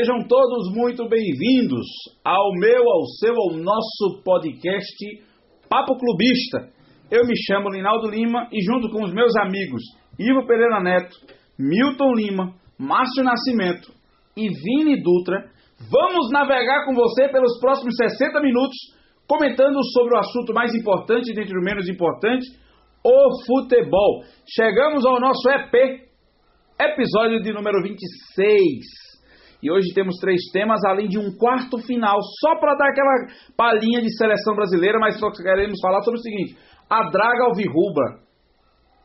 Sejam todos muito bem-vindos ao meu, ao seu, ao nosso podcast Papo Clubista. Eu me chamo Linaldo Lima e junto com os meus amigos Ivo Pereira Neto, Milton Lima, Márcio Nascimento e Vini Dutra, vamos navegar com você pelos próximos 60 minutos comentando sobre o assunto mais importante dentre os menos importantes, o futebol. Chegamos ao nosso EP, episódio de número 26. E hoje temos três temas, além de um quarto final, só para dar aquela palhinha de seleção brasileira, mas só queremos falar sobre o seguinte: a draga alvirrubra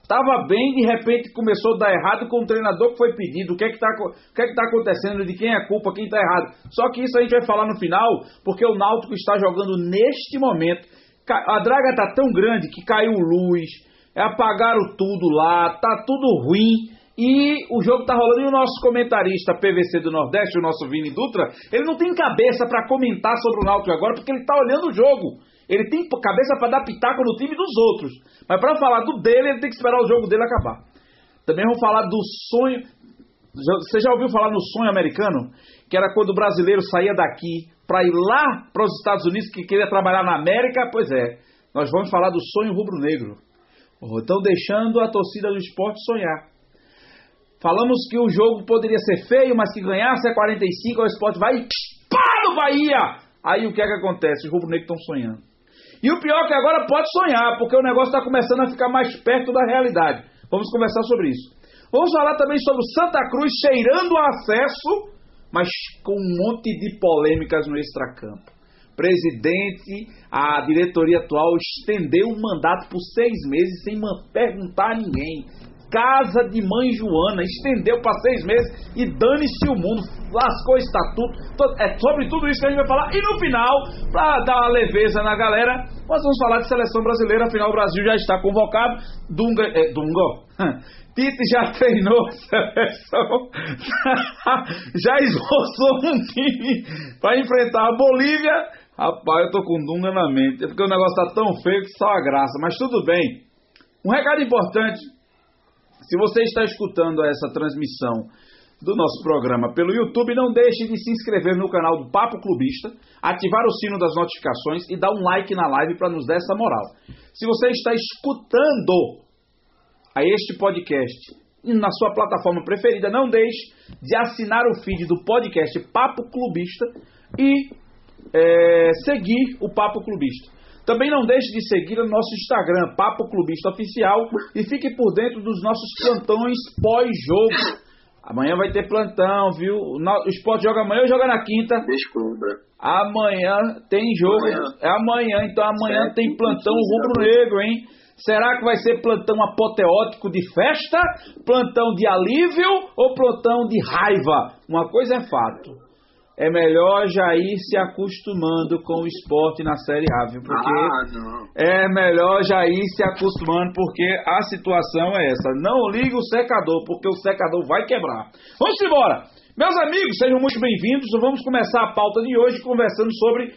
estava bem, de repente começou a dar errado com o treinador que foi pedido. O que é que está que é que tá acontecendo? De quem é a culpa? Quem está errado? Só que isso a gente vai falar no final, porque o Náutico está jogando neste momento. A draga está tão grande que caiu luz, apagaram tudo lá, tá tudo ruim. E o jogo tá rolando e o nosso comentarista PVC do Nordeste, o nosso Vini Dutra, ele não tem cabeça para comentar sobre o Náutico agora porque ele tá olhando o jogo. Ele tem cabeça para dar pitaco no time dos outros. Mas para falar do dele, ele tem que esperar o jogo dele acabar. Também vamos falar do sonho. Você já ouviu falar no sonho americano? Que era quando o brasileiro saía daqui para ir lá para os Estados Unidos, que queria trabalhar na América? Pois é, nós vamos falar do sonho rubro-negro. Então, deixando a torcida do esporte sonhar. Falamos que o jogo poderia ser feio, mas que ganhasse a 45, o esporte vai pá no Bahia! Aí o que é que acontece? Os rubro-negros estão sonhando. E o pior é que agora pode sonhar, porque o negócio está começando a ficar mais perto da realidade. Vamos conversar sobre isso. Vamos falar também sobre o Santa Cruz cheirando o acesso, mas com um monte de polêmicas no extracampo. Presidente, a diretoria atual estendeu o mandato por seis meses sem perguntar a ninguém casa de mãe Joana, estendeu para seis meses e dane-se o mundo, lascou o estatuto. É sobre tudo isso que a gente vai falar. E no final, para dar uma leveza na galera, nós vamos falar de seleção brasileira. Afinal, o Brasil já está convocado. Dunga, é, Dunga. Tite já treinou a seleção, já esboçou um time para enfrentar a Bolívia. Rapaz, eu tô com Dunga na mente, é porque o negócio tá tão feio que só a graça, mas tudo bem. Um recado importante se você está escutando essa transmissão do nosso programa pelo YouTube, não deixe de se inscrever no canal do Papo Clubista, ativar o sino das notificações e dar um like na live para nos dar essa moral. Se você está escutando a este podcast na sua plataforma preferida, não deixe de assinar o feed do podcast Papo Clubista e é, seguir o Papo Clubista. Também não deixe de seguir o nosso Instagram, Papo Clubista Oficial, e fique por dentro dos nossos plantões pós-jogo. Amanhã vai ter plantão, viu? O esporte joga amanhã ou joga na quinta? Desculpa. Amanhã tem jogo. Amanhã. É amanhã, então amanhã tem plantão rubro-negro, hein? Será que vai ser plantão apoteótico de festa, plantão de alívio ou plantão de raiva? Uma coisa é fato é melhor já ir se acostumando com o esporte na Série A, viu? Porque ah, é melhor já ir se acostumando, porque a situação é essa. Não liga o secador, porque o secador vai quebrar. Vamos embora! Meus amigos, sejam muito bem-vindos. Vamos começar a pauta de hoje conversando sobre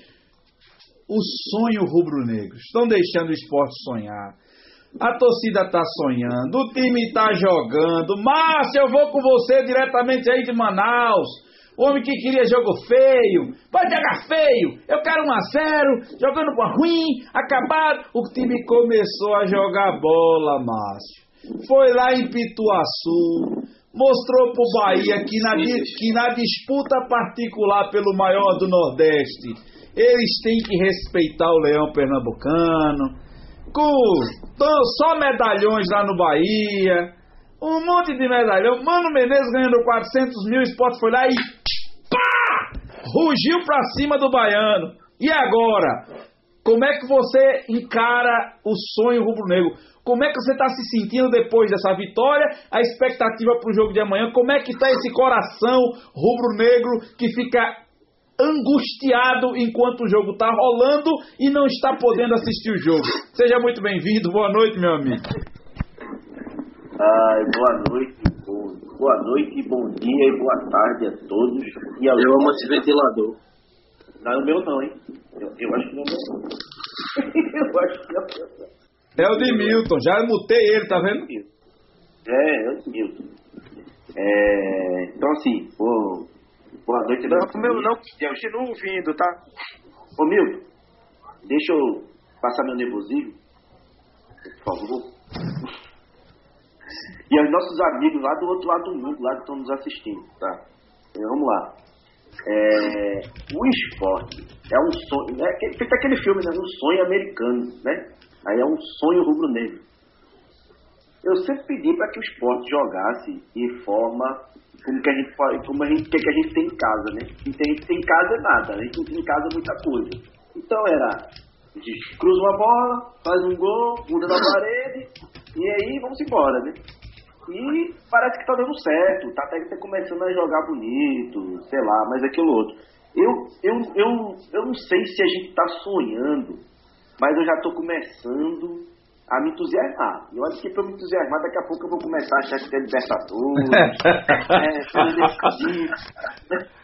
o sonho rubro-negro. Estão deixando o esporte sonhar. A torcida está sonhando, o time está jogando. Márcio, eu vou com você diretamente aí de Manaus. Homem que queria jogo feio, pode jogar feio, eu quero 1 a 0 jogando com ruim, acabado. O time começou a jogar bola, Márcio. Foi lá em Pituaçu, mostrou pro Bahia que na, que na disputa particular pelo maior do Nordeste, eles têm que respeitar o Leão Pernambucano. Com só medalhões lá no Bahia, um monte de medalhão. Mano Menezes ganhando 400 mil, o esporte foi lá e rugiu para cima do baiano. E agora? Como é que você encara o sonho rubro-negro? Como é que você está se sentindo depois dessa vitória? A expectativa para o jogo de amanhã? Como é que está esse coração rubro-negro que fica angustiado enquanto o jogo está rolando e não está podendo assistir o jogo? Seja muito bem-vindo. Boa noite, meu amigo. Ai, boa noite, boa noite, bom dia e boa tarde a todos. E eu amo esse ventilador. Não é o meu não, hein? Eu, eu acho que não é o meu eu acho que não é o meu. É o de Milton, já mutei ele, tá vendo? É, é o de Milton. É, então assim, vou Boa noite, Não, meu não, continuo ouvindo, tá? Ô, Milton, deixa eu passar meu nervosismo, por favor. E aos nossos amigos lá do outro lado do mundo, lá que estão nos assistindo, tá? Então, vamos lá. É, o esporte é um sonho, é aquele- feito aquele filme, né? Um sonho americano, né? Aí é um sonho rubro-negro. Eu sempre pedi para que o esporte jogasse de forma como, que a gente, como a gente que a gente tem em casa, né? O que a gente tem em casa é nada, a gente não tem em casa muita coisa. Então era, cruza uma bola, faz um gol, muda na parede, e aí vamos embora, né? E parece que tá dando certo, tá até tá começando a jogar bonito, sei lá, mas aquilo outro. Eu, eu, eu, eu não sei se a gente tá sonhando, mas eu já tô começando a me entusiasmar. Eu acho que pra eu me entusiasmar, daqui a pouco eu vou começar a achar que tem Libertadores, é, coisa desse tipo.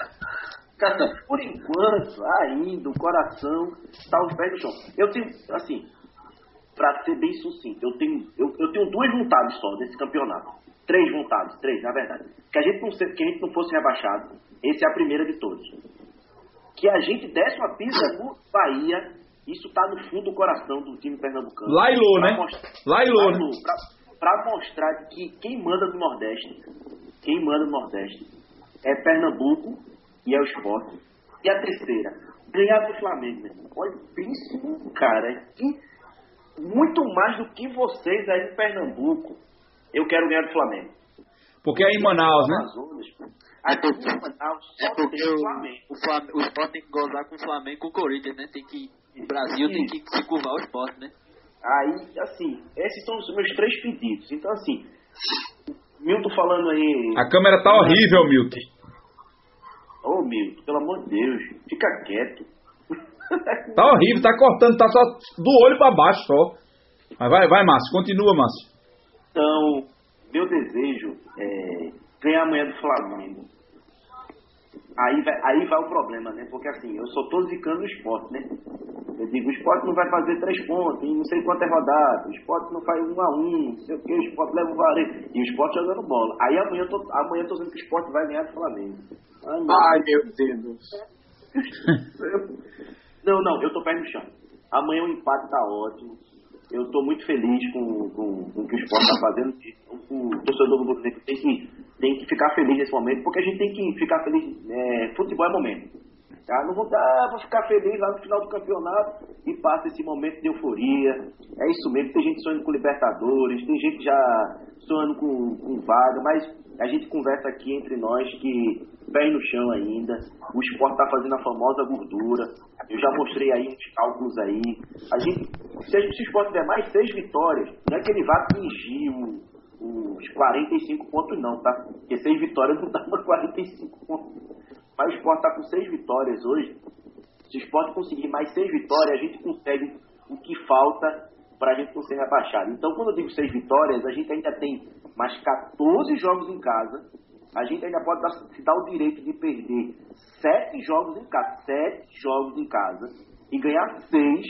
Por enquanto, ainda, o coração tá os pés no chão. Eu tenho, assim, pra ser bem sucinto, eu tenho, eu, eu tenho duas vontades só desse campeonato. Três vontades, três, na verdade. Que a gente não, que a gente não fosse rebaixado. Essa é a primeira de todos. Que a gente desse uma pisa no Bahia. Isso tá no fundo do coração do time pernambucano. Lailô, né? mostrar- Lailô, né? Lailô, pra, pra mostrar que quem manda no Nordeste, quem manda no Nordeste é Pernambuco e é o esporte. E a terceira, ganhar do Flamengo, meu irmão. Olha, pense cara que muito mais do que vocês aí em Pernambuco, eu quero ganhar do Flamengo. Porque é em Manaus, né? Amazonas, aqui em Manaus É só porque o, Flamengo. o, Flam- o Sport tem que gozar com o Flamengo e com o Corinthians, né? Tem que. O Brasil tem que se curvar ao Sport, né? Aí, assim, esses são os meus três pedidos. Então, assim, Milton falando aí. A câmera tá horrível, Milton. Ô, Milton, pelo amor de Deus, fica quieto. Tá horrível, tá cortando, tá só do olho pra baixo só. Mas vai, vai, Márcio, continua, Márcio. Então, meu desejo é ganhar amanhã do Flamengo. Aí vai, aí vai o problema, né? Porque assim, eu só tô zicando o esporte, né? Eu digo, o esporte não vai fazer três pontos, não sei quantas rodadas, o esporte não faz um a um, não sei o que, o esporte leva o varejo. E o esporte jogando bola. Aí amanhã eu tô, amanhã eu tô dizendo que o esporte vai ganhar do Flamengo. Ai, meu Ai, meu Deus. Não, não, eu tô pé no chão. Amanhã o empate tá ótimo. Eu tô muito feliz com, com, com o que o esporte tá fazendo. O, o torcedor do Botafogo tem que, tem que ficar feliz nesse momento, porque a gente tem que ficar feliz. É, futebol é momento. Tá? Não vou, ah, vou ficar feliz lá no final do campeonato e passa esse momento de euforia. É isso mesmo, tem gente sonhando com Libertadores, tem gente já sonhando com, com vaga, mas a gente conversa aqui entre nós que pé no chão ainda, o esporte tá fazendo a famosa gordura. Eu já mostrei aí uns cálculos aí. A gente, se, a- se o esporte der mais seis vitórias, não é que ele vá atingir o- os 45 pontos não, tá? Porque seis vitórias não dá para 45 pontos. Mas o Sport está com seis vitórias hoje. Se o Sport conseguir mais seis vitórias, a gente consegue o que falta para a gente não ser rebaixado. Então, quando eu digo seis vitórias, a gente ainda tem mais 14 jogos em casa. A gente ainda pode dar- se dar o direito de perder sete jogos em casa. Sete jogos em casa. E ganhar seis.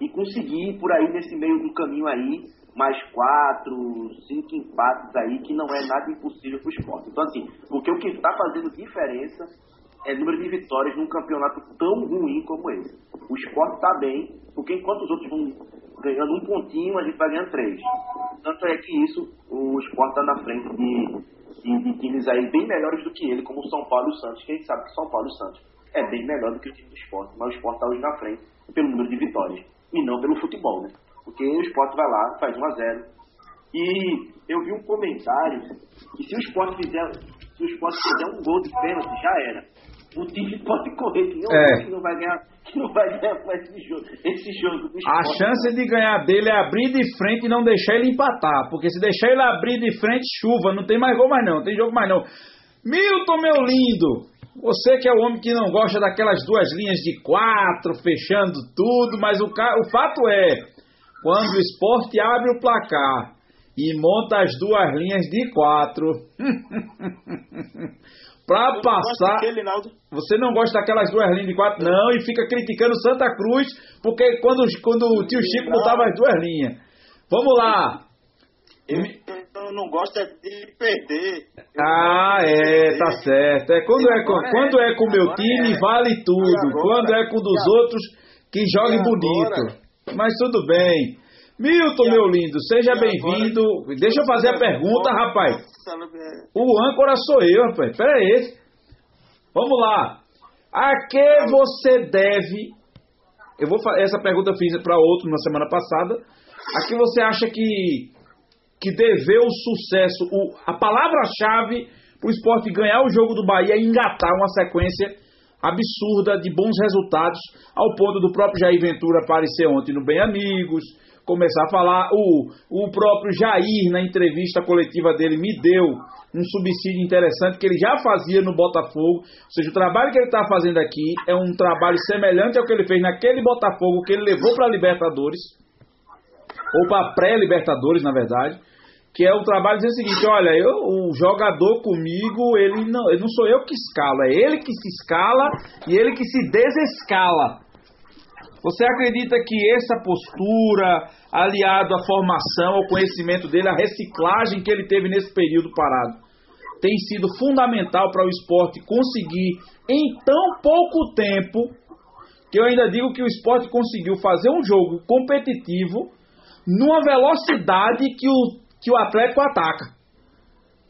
E conseguir por aí, nesse meio do caminho aí, mais quatro, cinco empates aí, que não é nada impossível para o esporte. Então, assim, porque o que está fazendo diferença é o número de vitórias num campeonato tão ruim como esse. O esporte está bem, porque enquanto os outros vão ganhando um pontinho, a gente vai ganhando três. Tanto é que isso, o esporte está na frente de, de, de times aí bem melhores do que ele, como o São Paulo e o Santos. Quem sabe que São Paulo e o Santos é bem melhor do que o time do esporte, mas o esporte está hoje na frente pelo número de vitórias, e não pelo futebol, né? Porque o esporte vai lá, faz 1 a 0 e eu vi um comentário que se o esporte fizer, se o esporte fizer um gol de pênalti, já era. O time pode correr, que não, É. que não vai ganhar, que não vai ganhar com esse jogo, esse jogo do A chance de ganhar dele é abrir de frente e não deixar ele empatar. Porque se deixar ele abrir de frente, chuva. Não tem mais gol mais não, não tem jogo mais não. Milton, meu lindo, você que é o homem que não gosta daquelas duas linhas de quatro, fechando tudo, mas o, ca- o fato é, quando o esporte abre o placar e monta as duas linhas de quatro, pra passar... Aquele, Naldo. Você não gosta daquelas duas linhas de quatro, não, e fica criticando Santa Cruz, porque quando, quando o tio Chico botava as duas linhas. Vamos lá. Eu Mi- não não gosta de perder. Ah, é, tá certo. É quando é com, quando é com o meu time, vale tudo. Quando é com dos outros, que jogue bonito. Mas tudo bem. Milton, meu lindo, seja bem-vindo. Deixa eu fazer a pergunta, rapaz. O âncora sou eu, rapaz. Pera aí. Vamos lá. A que você deve. Eu vou essa pergunta eu fiz para outro na semana passada. A que você acha que que deveu o sucesso, o, a palavra-chave para o esporte ganhar o jogo do Bahia e engatar uma sequência absurda de bons resultados, ao ponto do próprio Jair Ventura aparecer ontem no Bem Amigos, começar a falar. O, o próprio Jair, na entrevista coletiva dele, me deu um subsídio interessante que ele já fazia no Botafogo. Ou seja, o trabalho que ele está fazendo aqui é um trabalho semelhante ao que ele fez naquele Botafogo que ele levou para a Libertadores, ou para pré-Libertadores, na verdade. Que é o trabalho dizer o seguinte: olha, eu, o jogador comigo, ele não, não sou eu que escalo, é ele que se escala e ele que se desescala. Você acredita que essa postura, aliado à formação, ao conhecimento dele, à reciclagem que ele teve nesse período parado, tem sido fundamental para o esporte conseguir, em tão pouco tempo, que eu ainda digo que o esporte conseguiu fazer um jogo competitivo numa velocidade que o, que o Atlético ataca.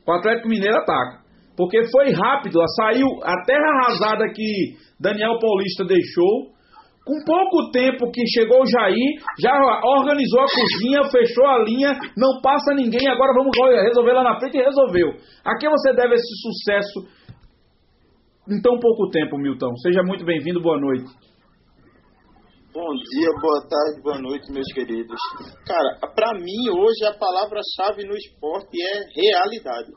O Atlético Mineiro ataca. Porque foi rápido, saiu a terra arrasada que Daniel Paulista deixou com pouco tempo que chegou o Jair, já organizou a cozinha, fechou a linha, não passa ninguém, agora vamos resolver lá na frente e resolveu. A quem você deve esse sucesso em tão pouco tempo, Milton? Seja muito bem-vindo, boa noite. Bom dia, boa tarde, boa noite, meus queridos. Cara, para mim hoje a palavra-chave no esporte é realidade.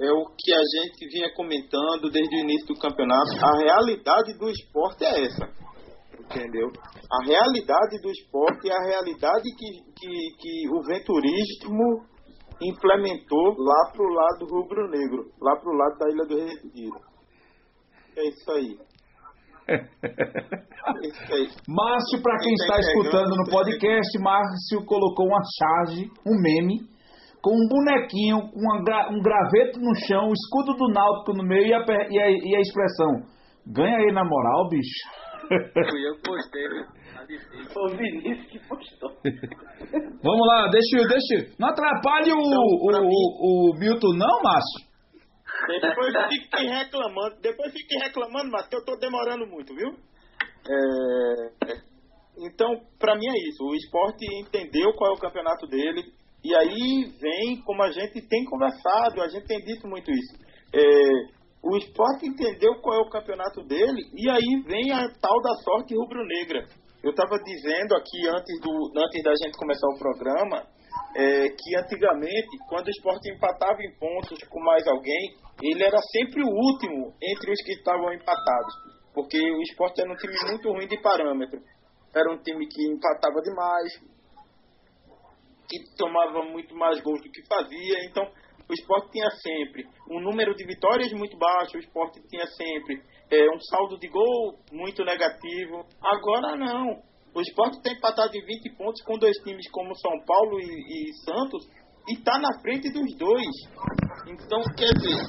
É o que a gente vinha comentando desde o início do campeonato. A realidade do esporte é essa entendeu? A realidade do esporte é a realidade que, que, que o venturismo implementou lá pro lado rubro-negro, lá pro lado da Ilha do Retiro. É isso aí. Márcio, para quem, está escutando no podcast, Márcio colocou uma charge, um meme, com um bonequinho, com gra um graveto no chão, o escudo do Náutico no meio e a, e a, e a expressão: ganha aí na moral, bicho. Fui eu que postei, Foi o Vinícius que postou. Vamos lá, deixa eu. Deixa, não atrapalhe o, então, o, o, o Milton, não, Márcio? Depois fiquem reclamando. Depois fiquem reclamando, mas que eu tô demorando muito, viu? É, então, para mim é isso. O esporte entendeu qual é o campeonato dele. E aí vem, como a gente tem conversado, a gente tem dito muito isso. É, o esporte entendeu qual é o campeonato dele e aí vem a tal da sorte rubro-negra. Eu estava dizendo aqui antes, do, antes da gente começar o programa é, que antigamente, quando o esporte empatava em pontos com mais alguém, ele era sempre o último entre os que estavam empatados. Porque o esporte era um time muito ruim de parâmetro. Era um time que empatava demais, que tomava muito mais gols do que fazia. Então, o esporte tinha sempre um número de vitórias muito baixo, o esporte tinha sempre é, um saldo de gol muito negativo. Agora não. O esporte tem empatado em 20 pontos com dois times como São Paulo e, e Santos e está na frente dos dois. Então, quer dizer,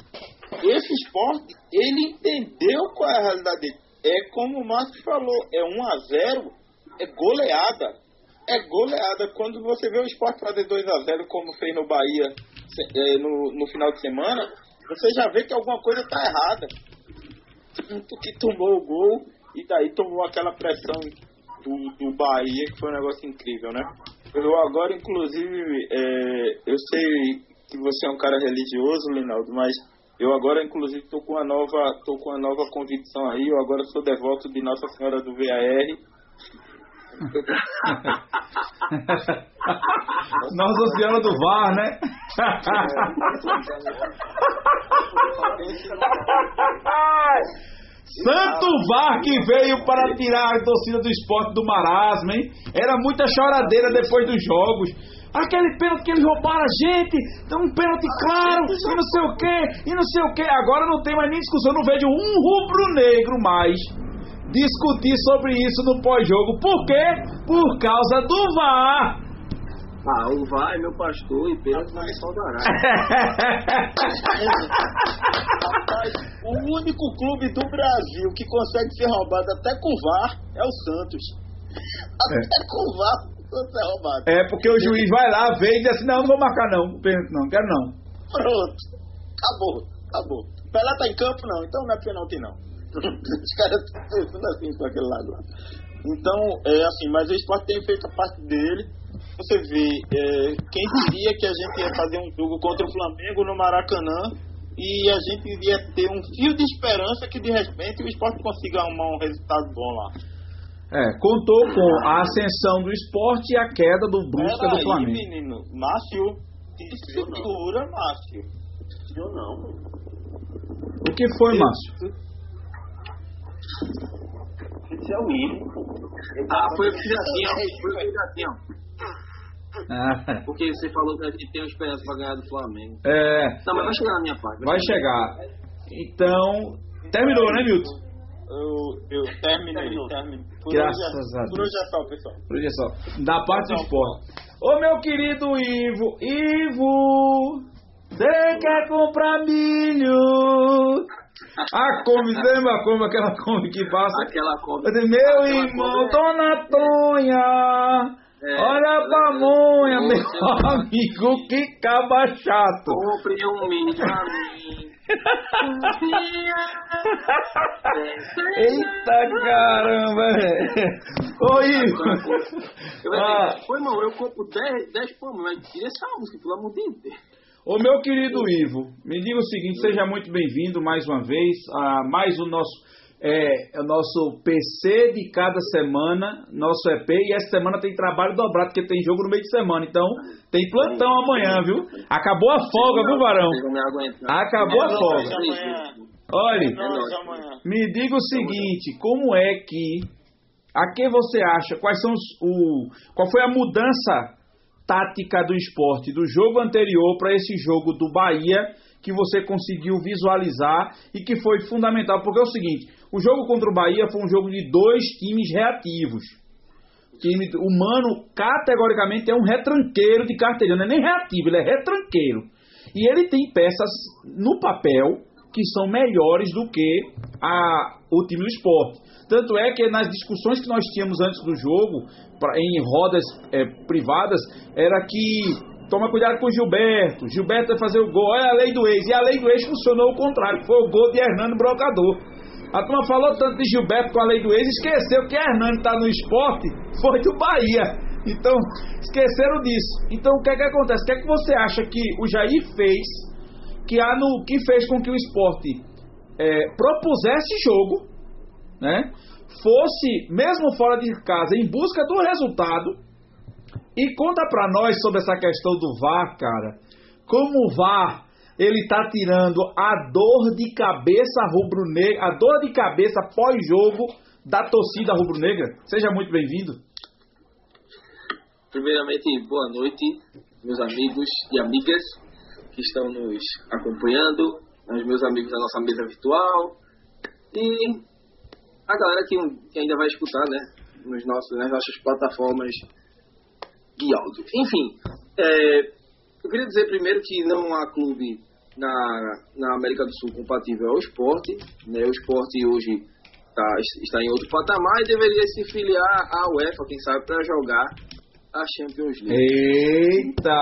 esse esporte, ele entendeu qual é a realidade dele. É como o Márcio falou, é 1 a 0 é goleada. É goleada. Quando você vê o esporte fazer 2 a 0 como fez no Bahia é, no, no final de semana, você já vê que alguma coisa está errada. Tanto que tomou o gol e daí tomou aquela pressão do, do Bahia, que foi um negócio incrível, né? Eu agora, inclusive, é, eu sei que você é um cara religioso, Linaldo, mas eu agora, inclusive, estou com uma nova, tô com uma nova convicção aí. Eu agora sou devoto de Nossa Senhora do VAR Nossa Senhora do VAR, né? Santo VAR que veio para tirar a torcida do esporte do marasmo, hein? Era muita choradeira depois dos jogos. Aquele pênalti que eles roubaram a gente, um pênalti claro, e não sei o que, e não sei o que. Agora não tem mais nem discussão, não vejo um rubro-negro mais discutir sobre isso no pós-jogo. Por quê? Por causa do VAR. Ah, o VAR é meu pastor e Pedro não me saudará. Rapaz, o único clube do Brasil que consegue ser roubado até com VAR é o Santos. Até com VAR é roubado. É porque o juiz vai lá, vê e diz assim, não, não vou marcar não, não, quero não. Pronto. Acabou, acabou. Pelé tá em campo, não, então não é pênalti não. Os caras estão pensando assim com aquele lado lá. Então, é assim, mas o esporte tem feito a parte dele. Você vê, é, quem diria que a gente ia fazer um jogo contra o Flamengo no Maracanã e a gente iria ter um fio de esperança que de repente o esporte consiga arrumar um resultado bom lá. É, contou com a ascensão do esporte e a queda do Brusca do aí, Flamengo. menino. Márcio, se segura, Márcio. Eu não. O que foi, Márcio? Esse é o tá Ah, foi o que já tinha, foi o que Ah, Porque você falou que tem uma esperança pra ganhar do Flamengo. é, Não, mas vai chegar na minha parte. vai chegar. Então, terminou, né, Milton? Eu, eu terminei, terminei. Por Graças hoje, é- a Por Deus. hoje é só, pessoal. Por hoje é só. Da parte do esporte. Ô meu querido Ivo, Ivo, você quer comprar milho? A Kombi, lembra a Kombi, aquela Kombi que passa? Aquela disse, meu irmão, Dona Tonha, É, olha pra é, monha, é, meu amigo, que caba chato. Compre um mim. Eita caramba, velho. Ô Ivo. Eu Ah. Pô, irmão, eu compro 10, 10 pão, mas tira essa música, pelo amor de Deus. Ô meu querido Ivo, me diga o seguinte, seja muito bem-vindo mais uma vez a mais o nosso é, o nosso PC de cada semana, nosso EP, e essa semana tem trabalho dobrado, porque tem jogo no meio de semana, então tem plantão amanhã, viu? Acabou a folga, viu, Varão? Acabou a É folga. Olha, É amanhã. me diga o seguinte, como é que, a que você acha, quais são os, o, qual foi a mudança tática do esporte do jogo anterior para esse jogo do Bahia que você conseguiu visualizar e que foi fundamental, porque é o seguinte, o jogo contra o Bahia foi um jogo de dois times reativos. O time humano categoricamente é um retranqueiro de carteirinha, não é nem reativo, ele é retranqueiro. E ele tem peças no papel que são melhores do que a, o time do esporte. Tanto é que nas discussões que nós tínhamos antes do jogo, pra- em rodas eh, privadas, era que toma cuidado com o Gilberto, Gilberto vai fazer o gol, olha a lei do ex. E a lei do ex funcionou o contrário, foi o gol de Hernando Brocador. A turma falou tanto de Gilberto com a lei do ex, esqueceu que Hernando está no esporte, foi do Bahia. Então, esqueceram disso. Então, o que é que acontece? O que é que você acha que o Jair fez, que, há no, que fez com que o esporte é, propusesse jogo, né? fosse, mesmo fora de casa, em busca do resultado, e conta pra nós sobre essa questão do VAR, cara. Como o VAR, ele tá tirando a dor de cabeça rubro-negra, a dor de cabeça pós-jogo da torcida rubro-negra. Seja muito bem-vindo. Primeiramente, boa noite, meus amigos e amigas que estão nos acompanhando, meus amigos da nossa mesa virtual e a galera que, que ainda vai escutar, né, nos nossos, nas nossas plataformas de áudio. Enfim, é, eu queria dizer primeiro que não há clube na, na América do Sul compatível ao esporte. Né? O esporte hoje tá, está em outro patamar e deveria se filiar à UEFA, quem sabe, para jogar a Champions League. Eita!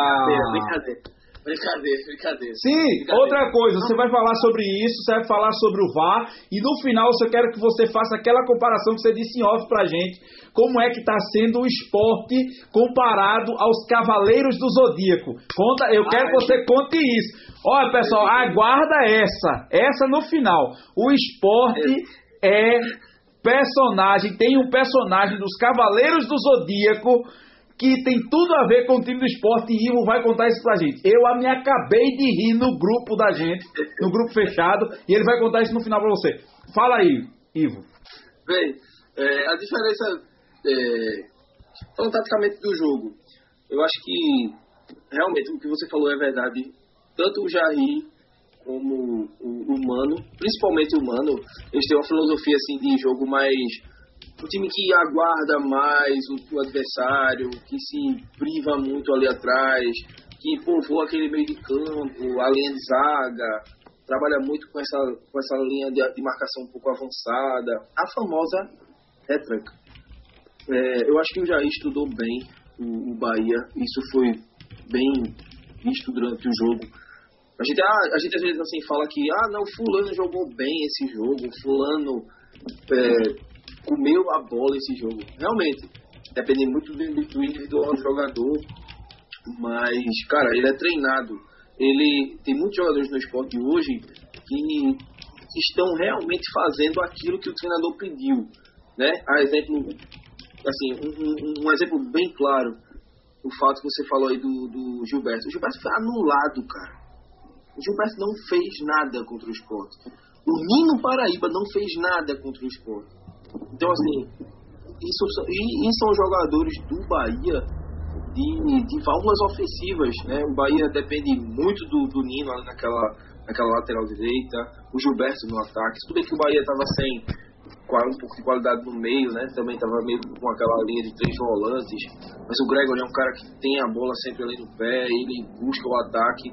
Brincadeira, brincadeira, brincadeira. Sim, Brincadeira. outra coisa, você vai falar sobre isso, você vai falar sobre o VAR, e no final eu quero que você faça aquela comparação que você disse em off pra gente, como é que está sendo o esporte comparado aos Cavaleiros do Zodíaco. Conta, eu quero que você conte isso. Olha, pessoal, aguarda essa, essa no final. O esporte é personagem, tem um personagem dos Cavaleiros do Zodíaco que tem tudo a ver com o time do esporte e Ivo vai contar isso pra gente. Eu me acabei de rir no grupo da gente, no grupo fechado, e ele vai contar isso no final pra você. Fala aí, Ivo. Bem, é, a diferença, é, falando taticamente do jogo, eu acho que realmente o que você falou é verdade. Tanto o Jair como o, o Mano, principalmente o Mano, eles têm uma filosofia assim de jogo mais um time que aguarda mais o, o adversário, que se priva muito ali atrás, que povoa aquele meio de campo, a linha de zaga, trabalha muito com essa, com essa linha de, de marcação um pouco avançada, a famosa retranca. É, eu acho que o Jair estudou bem o, o Bahia, isso foi bem visto durante o jogo. A gente, ah, a gente às vezes assim fala que ah não, fulano jogou bem esse jogo, fulano é, a bola esse jogo. Realmente, depende muito do, individual do jogador, mas, cara, ele é treinado. Ele tem muitos jogadores no esporte hoje que estão realmente fazendo aquilo que o treinador pediu, né? A exemplo, assim, um, um, um exemplo bem claro, o fato que você falou aí do, do Gilberto. O Gilberto foi anulado, cara. O Gilberto não fez nada contra o esporte. O Nino Paraíba não fez nada contra o esporte. Então, assim, isso, e, e são jogadores do Bahia de, de válvulas ofensivas. Né? O Bahia depende muito do, do Nino ali naquela, naquela lateral direita, o Gilberto no ataque. Tudo bem que o Bahia estava sem um pouco de qualidade no meio, né? Também estava meio com aquela linha de três volantes. Mas o Gregor é um cara que tem a bola sempre ali no pé, ele busca o ataque.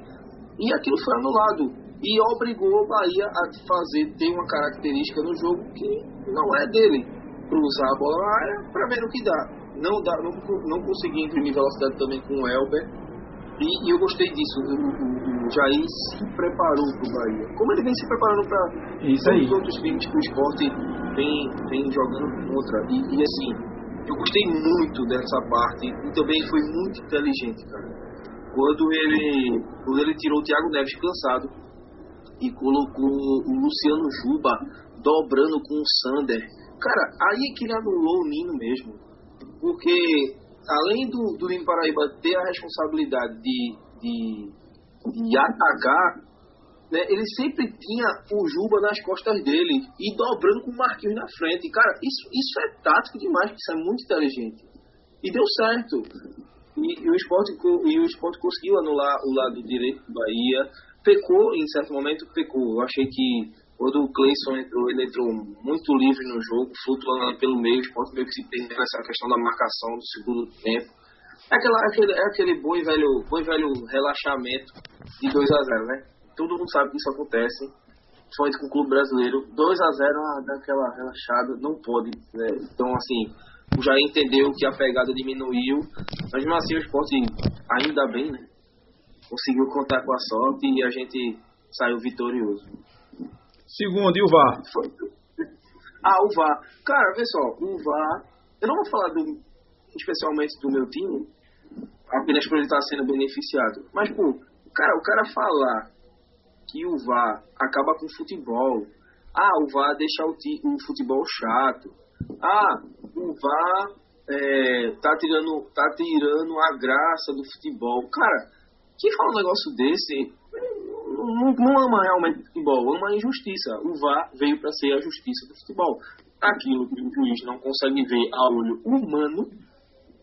E aquilo foi anulado. E obrigou o Bahia a fazer, ter uma característica no jogo que não é dele. Cruzar a bola na área para ver o que dá não, dá, não, não consegui imprimir velocidade também com o Elber. E, e eu gostei disso. O, o, o Jair se preparou para o Bahia. Como ele vem se preparando para os outros times que o esporte vem, vem jogando contra. E, e assim, eu gostei muito dessa parte. E também foi muito inteligente, cara. Quando ele, quando ele tirou o Thiago Neves cansado e colocou o Luciano Juba dobrando com o Sander. Cara, aí que ele anulou o Nino mesmo porque além do, do Lino Paraíba ter a responsabilidade de, de, de atacar, né, ele sempre tinha o Juba nas costas dele e dobrando com o Marquinhos na frente. Cara, isso, isso é tático demais, isso é muito inteligente. E deu certo. E, e, o esporte, e o esporte conseguiu anular o lado direito do Bahia. Pecou, em certo momento, pecou. Eu achei que quando o Cleison entrou, ele entrou muito livre no jogo, flutuando pelo meio, o esporte meio que se perdeu nessa questão da marcação do segundo tempo. É, aquela, é aquele, é aquele bom e velho, bom e velho relaxamento de 2 a 0 né? Todo mundo sabe que isso acontece, principalmente com o clube brasileiro. 2 a 0 ah, dá aquela relaxada, não pode. Né? Então, assim, já entendeu que a pegada diminuiu, mas mesmo assim o esporte, ainda bem, né? Conseguiu contar com a sorte e a gente saiu vitorioso. Segundo, e o VAR? Ah, o VAR. Cara, vê só, o VAR. Eu não vou falar do, especialmente do meu time, apenas por ele estar sendo beneficiado. Mas, pô, cara, o cara falar que o VAR acaba com o futebol. Ah, o VAR deixa o, o futebol chato. Ah, o VAR é, tá, tirando, tá tirando a graça do futebol. Cara, quem fala um negócio desse não, não ama realmente futebol, ama a injustiça. O VAR veio para ser a justiça do futebol. Aquilo que o juiz não consegue ver a olho humano,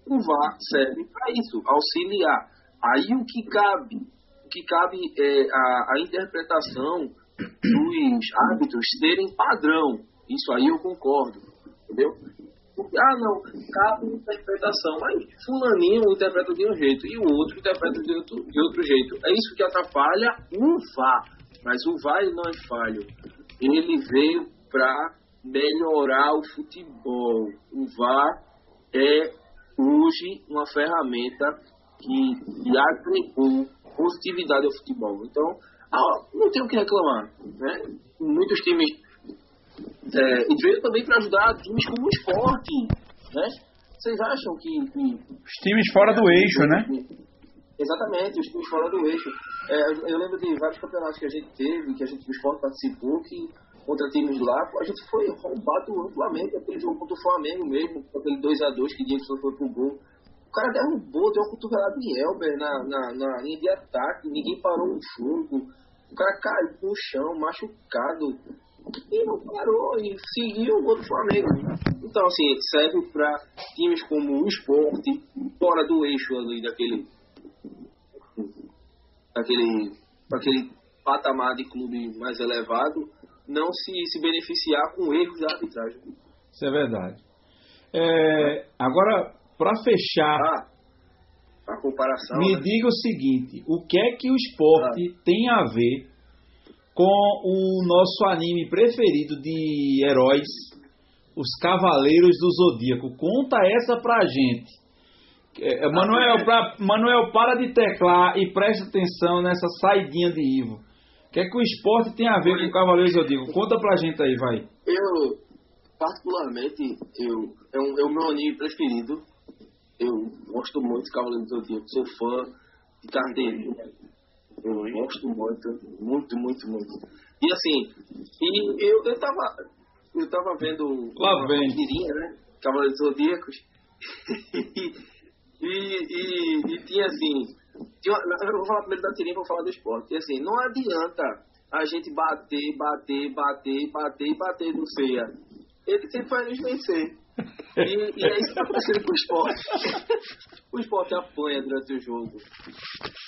o VAR serve para isso, auxiliar. Aí o que cabe, o que cabe é a, a interpretação dos árbitros serem padrão. Isso aí eu concordo, entendeu? Ah, não, cabe interpretação. Mas fulaninho interpreta de um jeito e o outro interpreta de outro, de outro jeito. É isso que atrapalha o VAR. Mas o VAR não é falho. Ele veio para melhorar o futebol. O VAR é hoje uma ferramenta que agregou positividade ao futebol. Então, ah, não tem o que reclamar. Né? Muitos times é, e veio também para ajudar times como o esporte, né? Vocês acham que, que... Os times fora do eixo, né? Exatamente, os times fora do eixo. É, eu lembro de vários campeonatos que a gente teve, que a gente, o participou, que contra times lá, a gente foi roubado amplamente, aquele jogo contra o Flamengo mesmo, aquele 2x2 que Diego foi pro gol. O cara derrubou, deu uma cotovelada em Elber na, na, na linha de ataque, ninguém parou o jogo. O cara caiu no chão, machucado e não parou e seguiu o outro Flamengo. Então, assim, serve para times como o esporte, fora do eixo ali daquele. daquele. daquele patamar de clube mais elevado, não se, se beneficiar com erros da arbitragem. Isso é verdade. É, agora, para fechar, Ah, a comparação. me né? diga o seguinte: o que é que o esporte tem a ver com o nosso anime preferido de heróis, os Cavaleiros do Zodíaco? Conta essa pra gente. É, é, Manuel, pra- Manuel, para de teclar e presta atenção nessa saidinha de Ivo. O que é que o esporte tem a ver com o Cavaleiro do Zodíaco? Conta pra gente aí, vai. Eu, particularmente, eu, é, um- é o meu anime preferido. Eu gosto muito de Cavaleiro do Zodíaco, sou fã de carteirinha. Eu gosto muito, muito, muito, muito. E assim, e eu, eu tava. Eu tava vendo Lá uma vem. tirinha, né? Cavaleiros Zodíacos. e, e, e tinha assim. Tinha eu vou falar primeiro da tirinha, vou falar do esporte. E assim, não adianta a gente bater, bater, bater, bater bater no ceia. Ele sempre vai nos vencer. E, e é isso que está acontecendo com o esporte. O esporte apanha durante o jogo.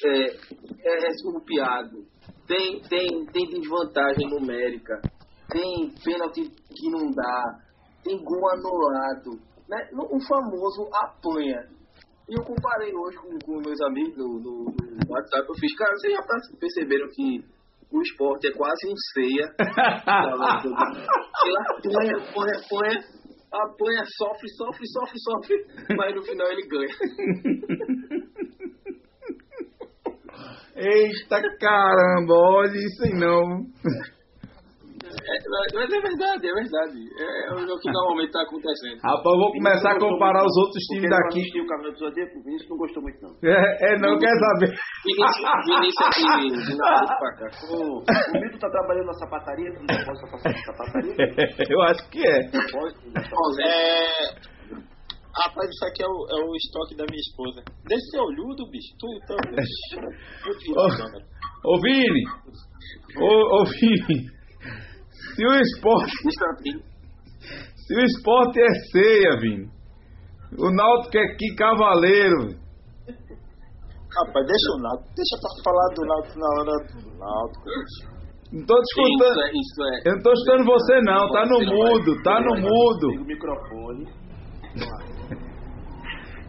É, é, é surrupiado. Tem, tem, tem desvantagem numérica. Tem pênalti que não dá. Tem gol anulado. Né? O famoso apanha. E eu comparei hoje com, com meus amigos no, no, no WhatsApp. Eu fiz, cara, vocês já perceberam que o esporte é quase um ceia. Ele apanha, apanha, apanha, apanha, sofre, sofre, sofre, sofre, mas no final ele ganha. Eita caramba, olha isso aí não. É, mas é verdade, é verdade. É, é o que normalmente está acontecendo. Rapaz, eu vou começar a comparar os outros times daqui. Porque o Cavaleiro do Zodíaco, o Vinícius não gostou muito, não. É, é não, quer saber. Vinícius, Vinícius aqui, de Naruto pra cá. O, o Mito tá trabalhando na sapataria, tu não pode passar na sapataria? Eu acho que é. Pode? É. Rapaz, isso aqui é o, é o estoque da minha esposa. Desse seu olhudo, bicho. Tu tá. Ô, Vini, ô Vini, se o esporte, se o esporte é ceia, Vini, o Náutico é que cavaleiro. Rapaz, deixa o Náutico. Deixa pra falar do Náutico na hora do Náutico. Não tô te Isso escutando, é, isso é. eu não tô escutando você não, tá no mudo, tá no mudo. o microfone.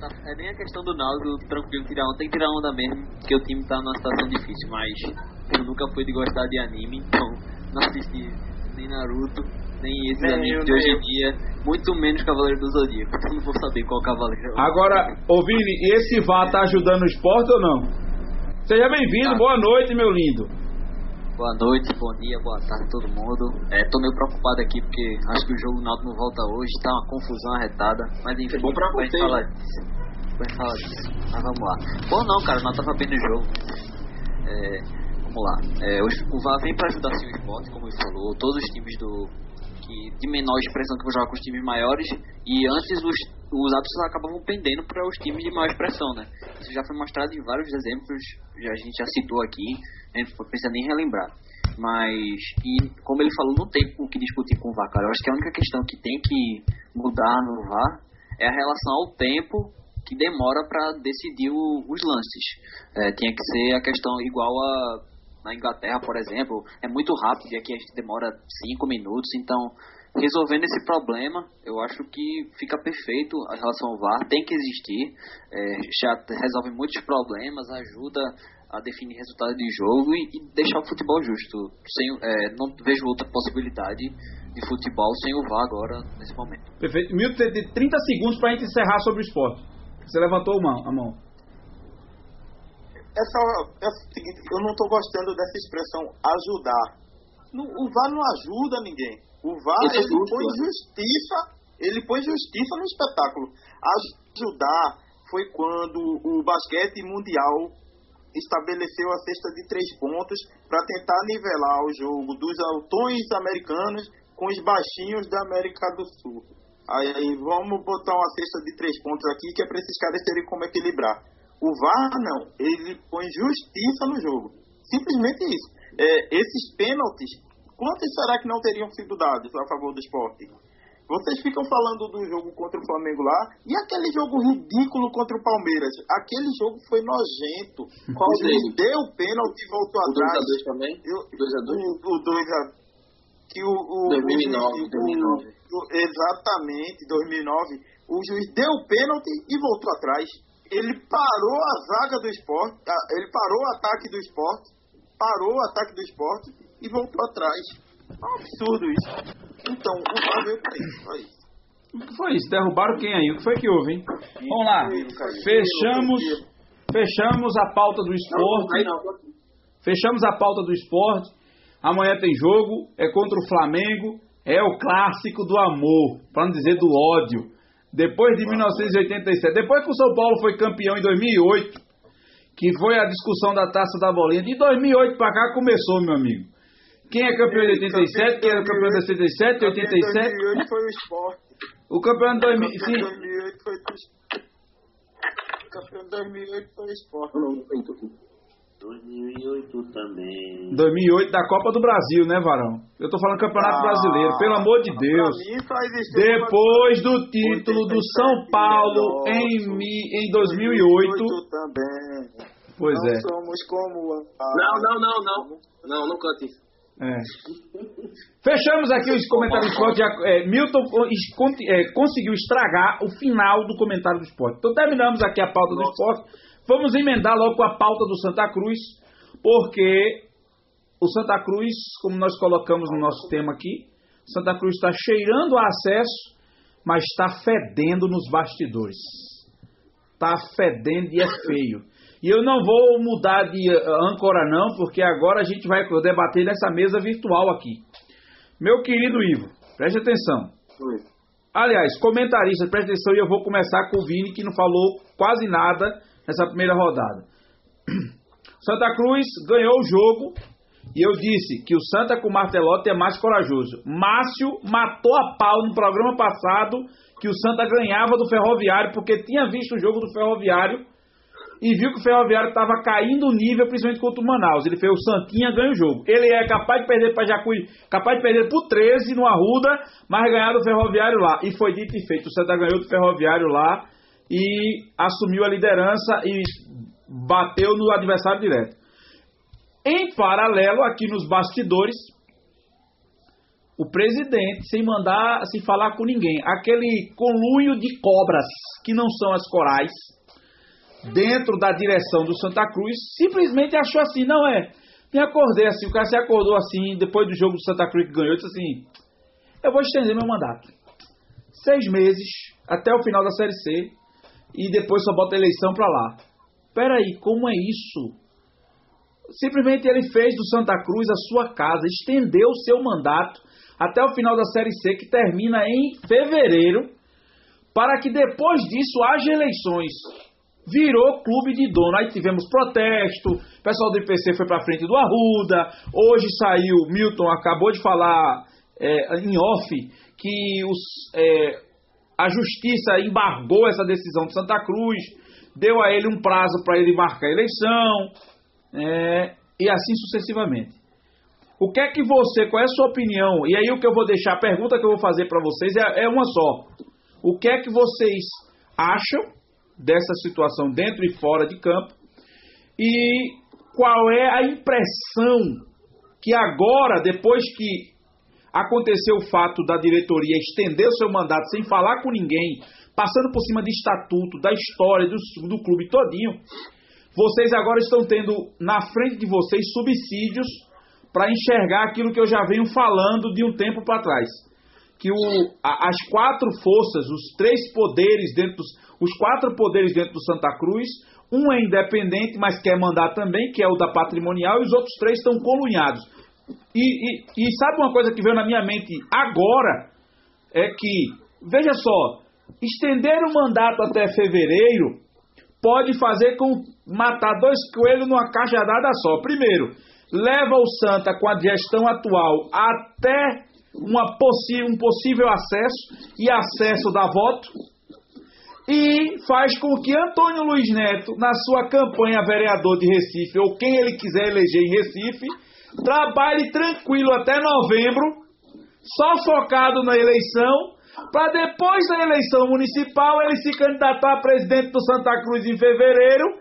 Tá, É nem a questão do Naldo tranquilo tirar onda, tem que tirar onda mesmo, porque o time tá numa situação difícil, mas eu nunca fui de gostar de anime, então não assisti nem Naruto, nem esses Nem animes eu, de hoje em eu. dia, muito menos Cavaleiro do Zodíaco, então não vou saber qual cavaleiro. Agora, ô Vini, e esse VAR tá ajudando o esporte ou não? Seja bem-vindo, Tá. boa noite, meu lindo. Boa noite, bom dia, boa tarde a todo mundo. É, tô meio preocupado aqui porque acho que o jogo Náutico não volta hoje, tá uma confusão arretada, mas enfim, É bom pra vai você, falar né? disso. Vai falar disso. Mas vamos lá. Bom não, cara, o Náutico tava bem no jogo. É, vamos lá. É, o, VAR vem pra ajudar sim o esporte, como ele falou, todos os times do que de menor expressão que vão jogar com os times maiores e antes os, os atos acabavam pendendo para os times de maior expressão, né? Isso já foi mostrado em vários exemplos, já, a gente já citou aqui, a gente não precisa nem relembrar. Mas, e como ele falou, não tem o que discutir com o VAR, cara. Eu acho que a única questão que tem que mudar no VAR é a relação ao tempo que demora para decidir o- os lances. É, tinha que ser a questão igual a na Inglaterra, por exemplo, é muito rápido e aqui a gente demora cinco minutos. Então, resolvendo esse problema, eu acho que fica perfeito a relação ao VAR. Tem que existir, é, já resolve muitos problemas, ajuda a definir resultado de jogo e, e deixar o futebol justo. Sem, é, não vejo outra possibilidade de futebol sem o VAR agora, nesse momento. Perfeito. Milton, tem 30 segundos pra gente encerrar sobre o esporte. Você levantou a mão. A mão. Essa é o seguinte, eu não tô gostando dessa expressão ajudar. Não- o VAR não ajuda ninguém. O VAR Isso ele justo, põe né? justiça, ele põe justiça no espetáculo. Ajudar foi quando o basquete mundial estabeleceu a cesta de três pontos para tentar nivelar o jogo dos altões americanos com os baixinhos da América do Sul. Aí vamos botar uma cesta de três pontos aqui que é para esses caras terem como equilibrar. O VAR não, ele põe justiça no jogo. Simplesmente isso. É, esses pênaltis, quantos será que não teriam sido dados a favor do esporte? Vocês ficam falando do jogo contra o Flamengo lá, e aquele jogo ridículo contra o Palmeiras? Aquele jogo foi nojento. Qual o juiz deles? deu pênalti e voltou O atrás. 2x2 também? Eu- 2 a 2? O, o 2 a que o, o, 2009, o, 2009. o- exatamente, 2009, o juiz deu o pênalti e voltou atrás. Ele parou a zaga do esporte, ele parou o ataque do esporte, parou o ataque do esporte e voltou atrás. É um absurdo isso. Então, o veio pra isso, só isso. O que foi isso? Derrubaram quem aí? O que foi que houve, hein? Vamos lá. Fechamos, fechamos a pauta do esporte. Fechamos a pauta do esporte. Amanhã tem jogo, é contra o Flamengo, é o clássico do amor, para não dizer do ódio. Depois de 1987, depois que o São Paulo foi campeão em 2008, que foi a discussão da Taça da Bolinha, de 2008 para cá começou, meu amigo. Quem é campeão de 87, quem era campeão de 77, 87, 2008 foi o esporte. o campeão de 2000, Campeão sim, de 2008 foi o esporte. Campeão de 2008 foi o esporte. Não, não, não, não. 2008 também. 2008 da Copa do Brasil, né, Varão? Eu tô falando Campeonato Ah, Brasileiro, pelo amor de Deus. Depois do título do São Paulo em, mi- em 2008. também. Pois não é. somos como a... Não, não, não, não. Não, não cante isso. é. Fechamos aqui os comentários do esporte. É, Milton é, conseguiu estragar o final do comentário do esporte. Então terminamos aqui a pauta do esporte. Vamos emendar logo com a pauta do Santa Cruz, porque o Santa Cruz, como nós colocamos no nosso tema aqui, Santa Cruz está cheirando a acesso, mas está fedendo nos bastidores. Está fedendo e é feio. E eu não vou mudar de âncora não, porque agora a gente vai debater nessa mesa virtual aqui. Meu querido Ivo, preste atenção. Aliás, comentarista, preste atenção e eu vou começar com o Vini, que não falou quase nada nessa primeira rodada. Santa Cruz ganhou o jogo e eu disse que o Santa com Martelotti é mais corajoso. Márcio matou a pau no programa passado que o Santa ganhava do Ferroviário porque tinha visto o jogo do Ferroviário e viu que o Ferroviário estava caindo o nível, principalmente contra o Manaus. Ele fez o Santinha, ganha o jogo. Ele é capaz de perder para Jacuí, capaz de perder por 13 no Arruda, mas ganhar do Ferroviário lá. E foi dito e feito. O Santa ganhou do Ferroviário lá e assumiu a liderança e bateu no adversário direto. Em paralelo, aqui nos bastidores, o presidente, sem mandar, sem falar com ninguém, aquele conluio de cobras, que não são as corais, dentro da direção do Santa Cruz, simplesmente achou assim, não é? Me acordei assim, o cara se acordou assim, depois do jogo do Santa Cruz que ganhou, disse assim, eu vou estender meu mandato. Seis meses, até o final da Série C, e depois só bota a eleição pra lá. Peraí, como é isso? Simplesmente ele fez do Santa Cruz a sua casa, estendeu o seu mandato até o final da Série C, que termina em fevereiro, para que depois disso haja eleições. Virou clube de dono. Aí tivemos protesto, o pessoal do IPC foi para frente do Arruda, hoje saiu, Milton acabou de falar é, em off, que os, é, a justiça embargou essa decisão de Santa Cruz, deu a ele um prazo para ele marcar a eleição, é, e assim sucessivamente. O que é que você, qual é a sua opinião? E aí o que eu vou deixar, a pergunta que eu vou fazer para vocês é, é uma só. O que é que vocês acham dessa situação dentro e fora de campo? E qual é a impressão que agora, depois que aconteceu o fato da diretoria estender o seu mandato sem falar com ninguém, passando por cima de estatuto, da história do, do clube todinho, vocês agora estão tendo na frente de vocês subsídios para enxergar aquilo que eu já venho falando de um tempo para trás. Que o, a, as quatro forças, os três poderes dentro dos, os quatro poderes dentro do Santa Cruz, um é independente, mas quer mandar também, que é o da patrimonial, e os outros três estão colunhados. E, e, e sabe uma coisa que veio na minha mente agora? É que, veja só, estender o mandato até fevereiro pode fazer com matar dois coelhos numa cajadada só. Primeiro, leva o Santa com a gestão atual até uma possi um possível acesso e acesso da voto e faz com que Antônio Luiz Neto, na sua campanha vereador de Recife, ou quem ele quiser eleger em Recife, trabalhe tranquilo até novembro, só focado na eleição, para depois da eleição municipal ele se candidatar a presidente do Santa Cruz em fevereiro,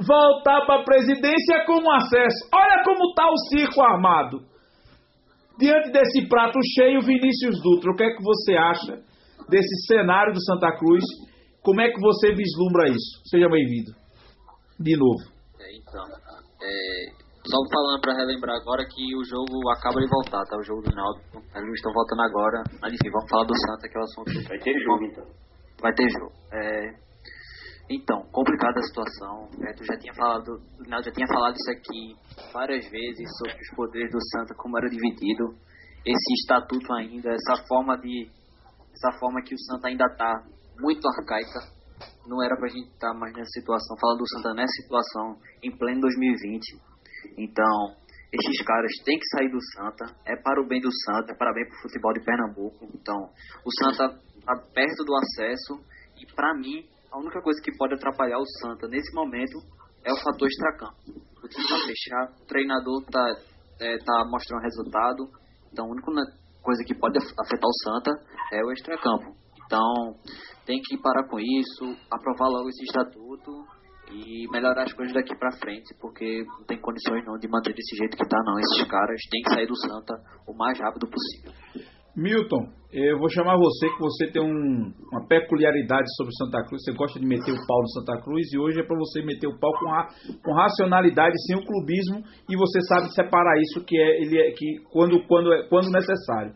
voltar para a presidência com acesso. Olha como está o circo armado. Diante desse prato cheio, Vinícius Dutra, o que é que você acha desse cenário do Santa Cruz? Como é que você vislumbra isso? Seja bem-vindo. De novo. É, então, é, só falando para relembrar agora que o jogo acaba de voltar, tá? O jogo do Naldo. Eles estão voltando agora. Mas enfim, vamos falar do Santa, que é o assunto. Vai ter jogo, então. Vai ter jogo. É, então, complicada a situação. É, tu já tinha falado, o Naldo já tinha falado isso aqui várias vezes sobre os poderes do Santa, como era dividido. Esse estatuto ainda, essa forma de. Essa forma que o Santa ainda tá muito arcaica. Não era pra gente estar tá mais nessa situação, falando do Santa nessa situação, em pleno 2020 então, esses caras têm que sair do Santa, é para o bem do Santa, é para o bem do futebol de Pernambuco. Então, o Santa está perto do acesso e, para mim, a única coisa que pode atrapalhar o Santa nesse momento é o fator extracampo. O time está fechado, o treinador está é, tá mostrando resultado, então a única coisa que pode afetar o Santa é o extracampo. Então, tem que parar com isso, aprovar logo esse estatuto e melhorar as coisas daqui para frente, porque não tem condições não de manter desse jeito que tá não. Esses caras têm que sair do Santa o mais rápido possível. Milton, eu vou chamar você que você tem um, uma peculiaridade sobre Santa Cruz. Você gosta de meter o pau no Santa Cruz e hoje é para você meter o pau com, com racionalidade, sem o clubismo e você sabe separar isso que é ele é que quando quando é, quando necessário.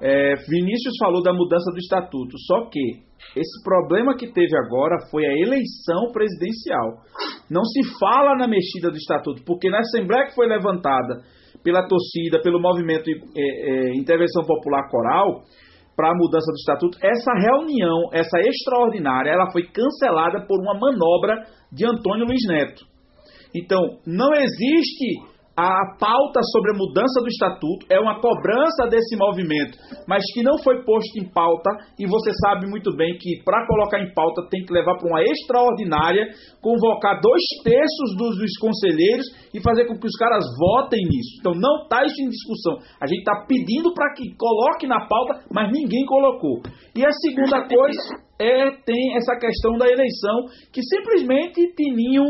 É, Vinícius falou da mudança do estatuto, só que esse problema que teve agora foi a eleição presidencial. Não se fala na mexida do estatuto, porque na Assembleia que foi levantada pela torcida, pelo movimento é, é, Intervenção Popular Coral, para a mudança do estatuto, essa reunião, essa extraordinária, ela foi cancelada por uma manobra de Antônio Luiz Neto. Então, não existe a pauta sobre a mudança do estatuto é uma cobrança desse movimento, mas que não foi posto em pauta, e você sabe muito bem que para colocar em pauta tem que levar para uma extraordinária, convocar dois terços dos, dos, conselheiros e fazer com que os caras votem nisso. Então não está isso em discussão. A gente está pedindo para que coloque na pauta, mas ninguém colocou. E a segunda coisa é tem essa questão da eleição, que simplesmente Tininho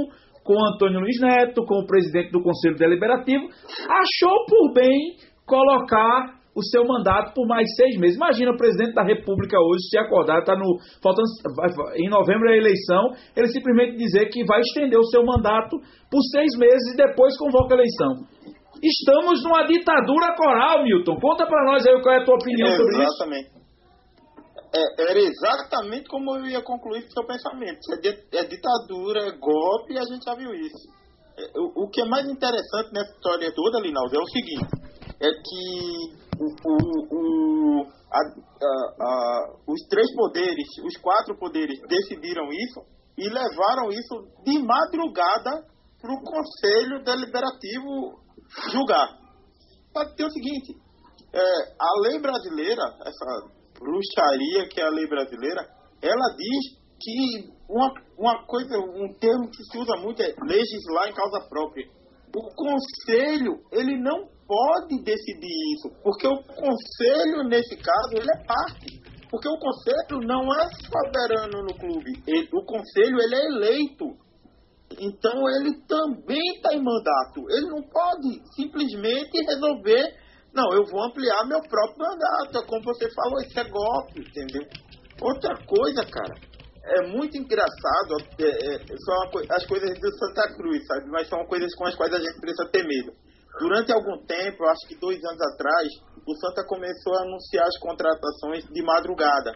com Antônio Luiz Neto, com o presidente do Conselho Deliberativo, achou por bem colocar o seu mandato por mais seis meses. Imagina o presidente da República hoje se acordar, está no faltando em novembro é a eleição, ele simplesmente dizer que vai estender o seu mandato por seis meses e depois convoca a eleição. Estamos numa ditadura coral, Milton. Conta para nós aí qual é a tua opinião é, sobre exatamente. isso. É, era exatamente como eu ia concluir o seu pensamento. É, é ditadura, é golpe, e a gente já viu isso. É, o, o, que é mais interessante nessa história toda, Linaldo, é o seguinte: é que o, o, a, a, a, os três poderes, os quatro poderes, decidiram isso e levaram isso de madrugada para o Conselho Deliberativo julgar. Pode ter o seguinte: é, a lei brasileira, essa bruxaria, que é a lei brasileira, ela diz que uma, uma coisa, um termo que se usa muito é legislar em causa própria. O conselho, ele não pode decidir isso, porque o conselho, nesse caso, ele é parte. Porque o conselho não é soberano no clube. Ele, o conselho, ele é eleito. Então, ele também está em mandato. Ele não pode simplesmente resolver não, eu vou ampliar meu próprio mandato. Como você falou, isso é golpe, entendeu? Outra coisa, cara, é muito engraçado, é, é, são as coisas do Santa Cruz, sabe? Mas são coisas com as quais a gente precisa ter medo. Durante algum tempo, acho que dois anos atrás, o Santa começou a anunciar as contratações de madrugada.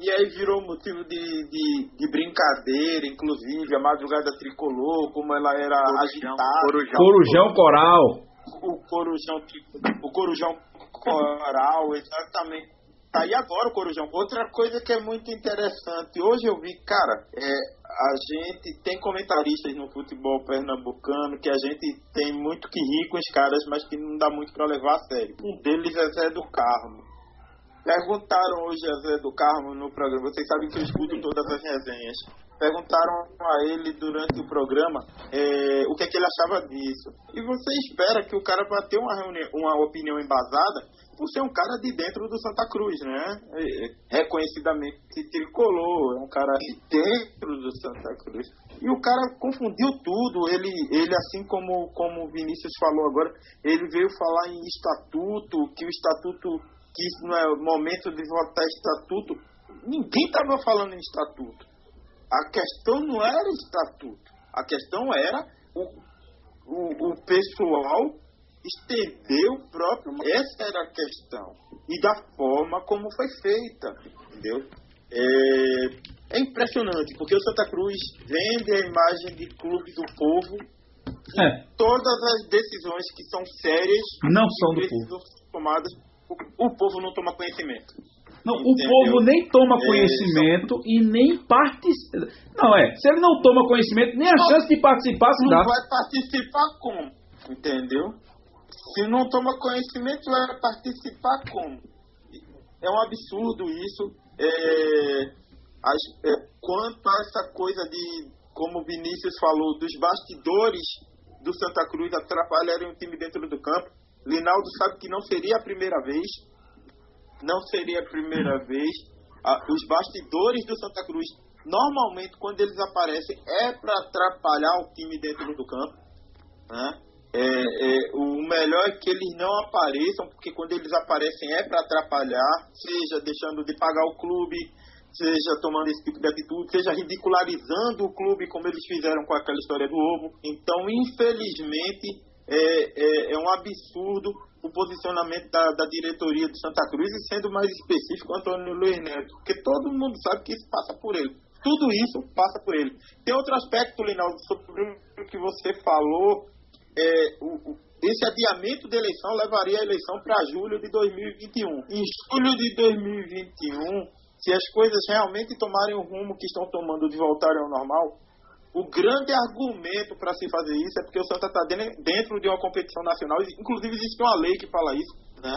E aí virou motivo de, de, de brincadeira, inclusive, a madrugada tricolor, como ela era corujão, agitada. Corujão, corujão coral o Corujão, o Corujão Coral, exatamente. Tá aí agora o Corujão. Outra coisa que é muito interessante, hoje eu vi, cara, é, a gente tem comentaristas no futebol pernambucano que a gente tem muito que rir com os caras, mas que não dá muito para levar a sério. Um deles é Zé do Carmo. Perguntaram hoje a Zé do Carmo no programa, vocês sabem que eu escuto todas as resenhas perguntaram a ele durante o programa é, o que, é que ele achava disso. E você espera que o cara vá ter uma, reunião, uma opinião embasada por ser um cara de dentro do Santa Cruz, né? É, reconhecidamente tricolor, é um cara de dentro do Santa Cruz. E o cara confundiu tudo. Ele, ele assim como, como o Vinícius falou agora, ele veio falar em estatuto, que o estatuto, que isso não é momento de votar estatuto. Ninguém estava falando em estatuto. A questão não era estatuto. A questão era o, o, o pessoal estender o próprio. Essa era a questão. E da forma como foi feita. Entendeu? É, é impressionante, porque o Santa Cruz vende a imagem de clube do povo. É. Todas as decisões que são sérias Não que são do ser tomadas, o, o povo não toma conhecimento. Não, o Entendeu? povo nem toma É, conhecimento e nem participa. Não, é. Se ele não toma conhecimento, nem a Não. chance de participar se não dá. vai participar como? Entendeu? Se não toma conhecimento, vai participar como? É um absurdo isso. É, as- é, quanto a essa coisa de, como o Vinícius falou, dos bastidores do Santa Cruz atrapalharem o time dentro do campo, Linaldo sabe que não seria a primeira vez. Não seria a primeira vez. Ah, os bastidores do Santa Cruz, normalmente, quando eles aparecem, é para atrapalhar o time dentro do campo. Né? É, é, o melhor é que eles não apareçam, porque quando eles aparecem é para atrapalhar, seja deixando de pagar o clube, seja tomando esse tipo de atitude, seja ridicularizando o clube, como eles fizeram com aquela história do ovo. Então, infelizmente, é, é, é um absurdo o posicionamento da, da diretoria do Santa Cruz e sendo mais específico Antônio Luiz Neto, porque todo mundo sabe que isso passa por ele. Tudo isso passa por ele. Tem outro aspecto, Linaldo, sobre o que você falou. É, o, o- esse adiamento da eleição levaria a eleição para julho de 2021. Em julho de 2021, se as coisas realmente tomarem o rumo que estão tomando de voltarem ao normal, o grande argumento para se fazer isso é porque o Santa está dentro de uma competição nacional. Inclusive, existe uma lei que fala isso, né?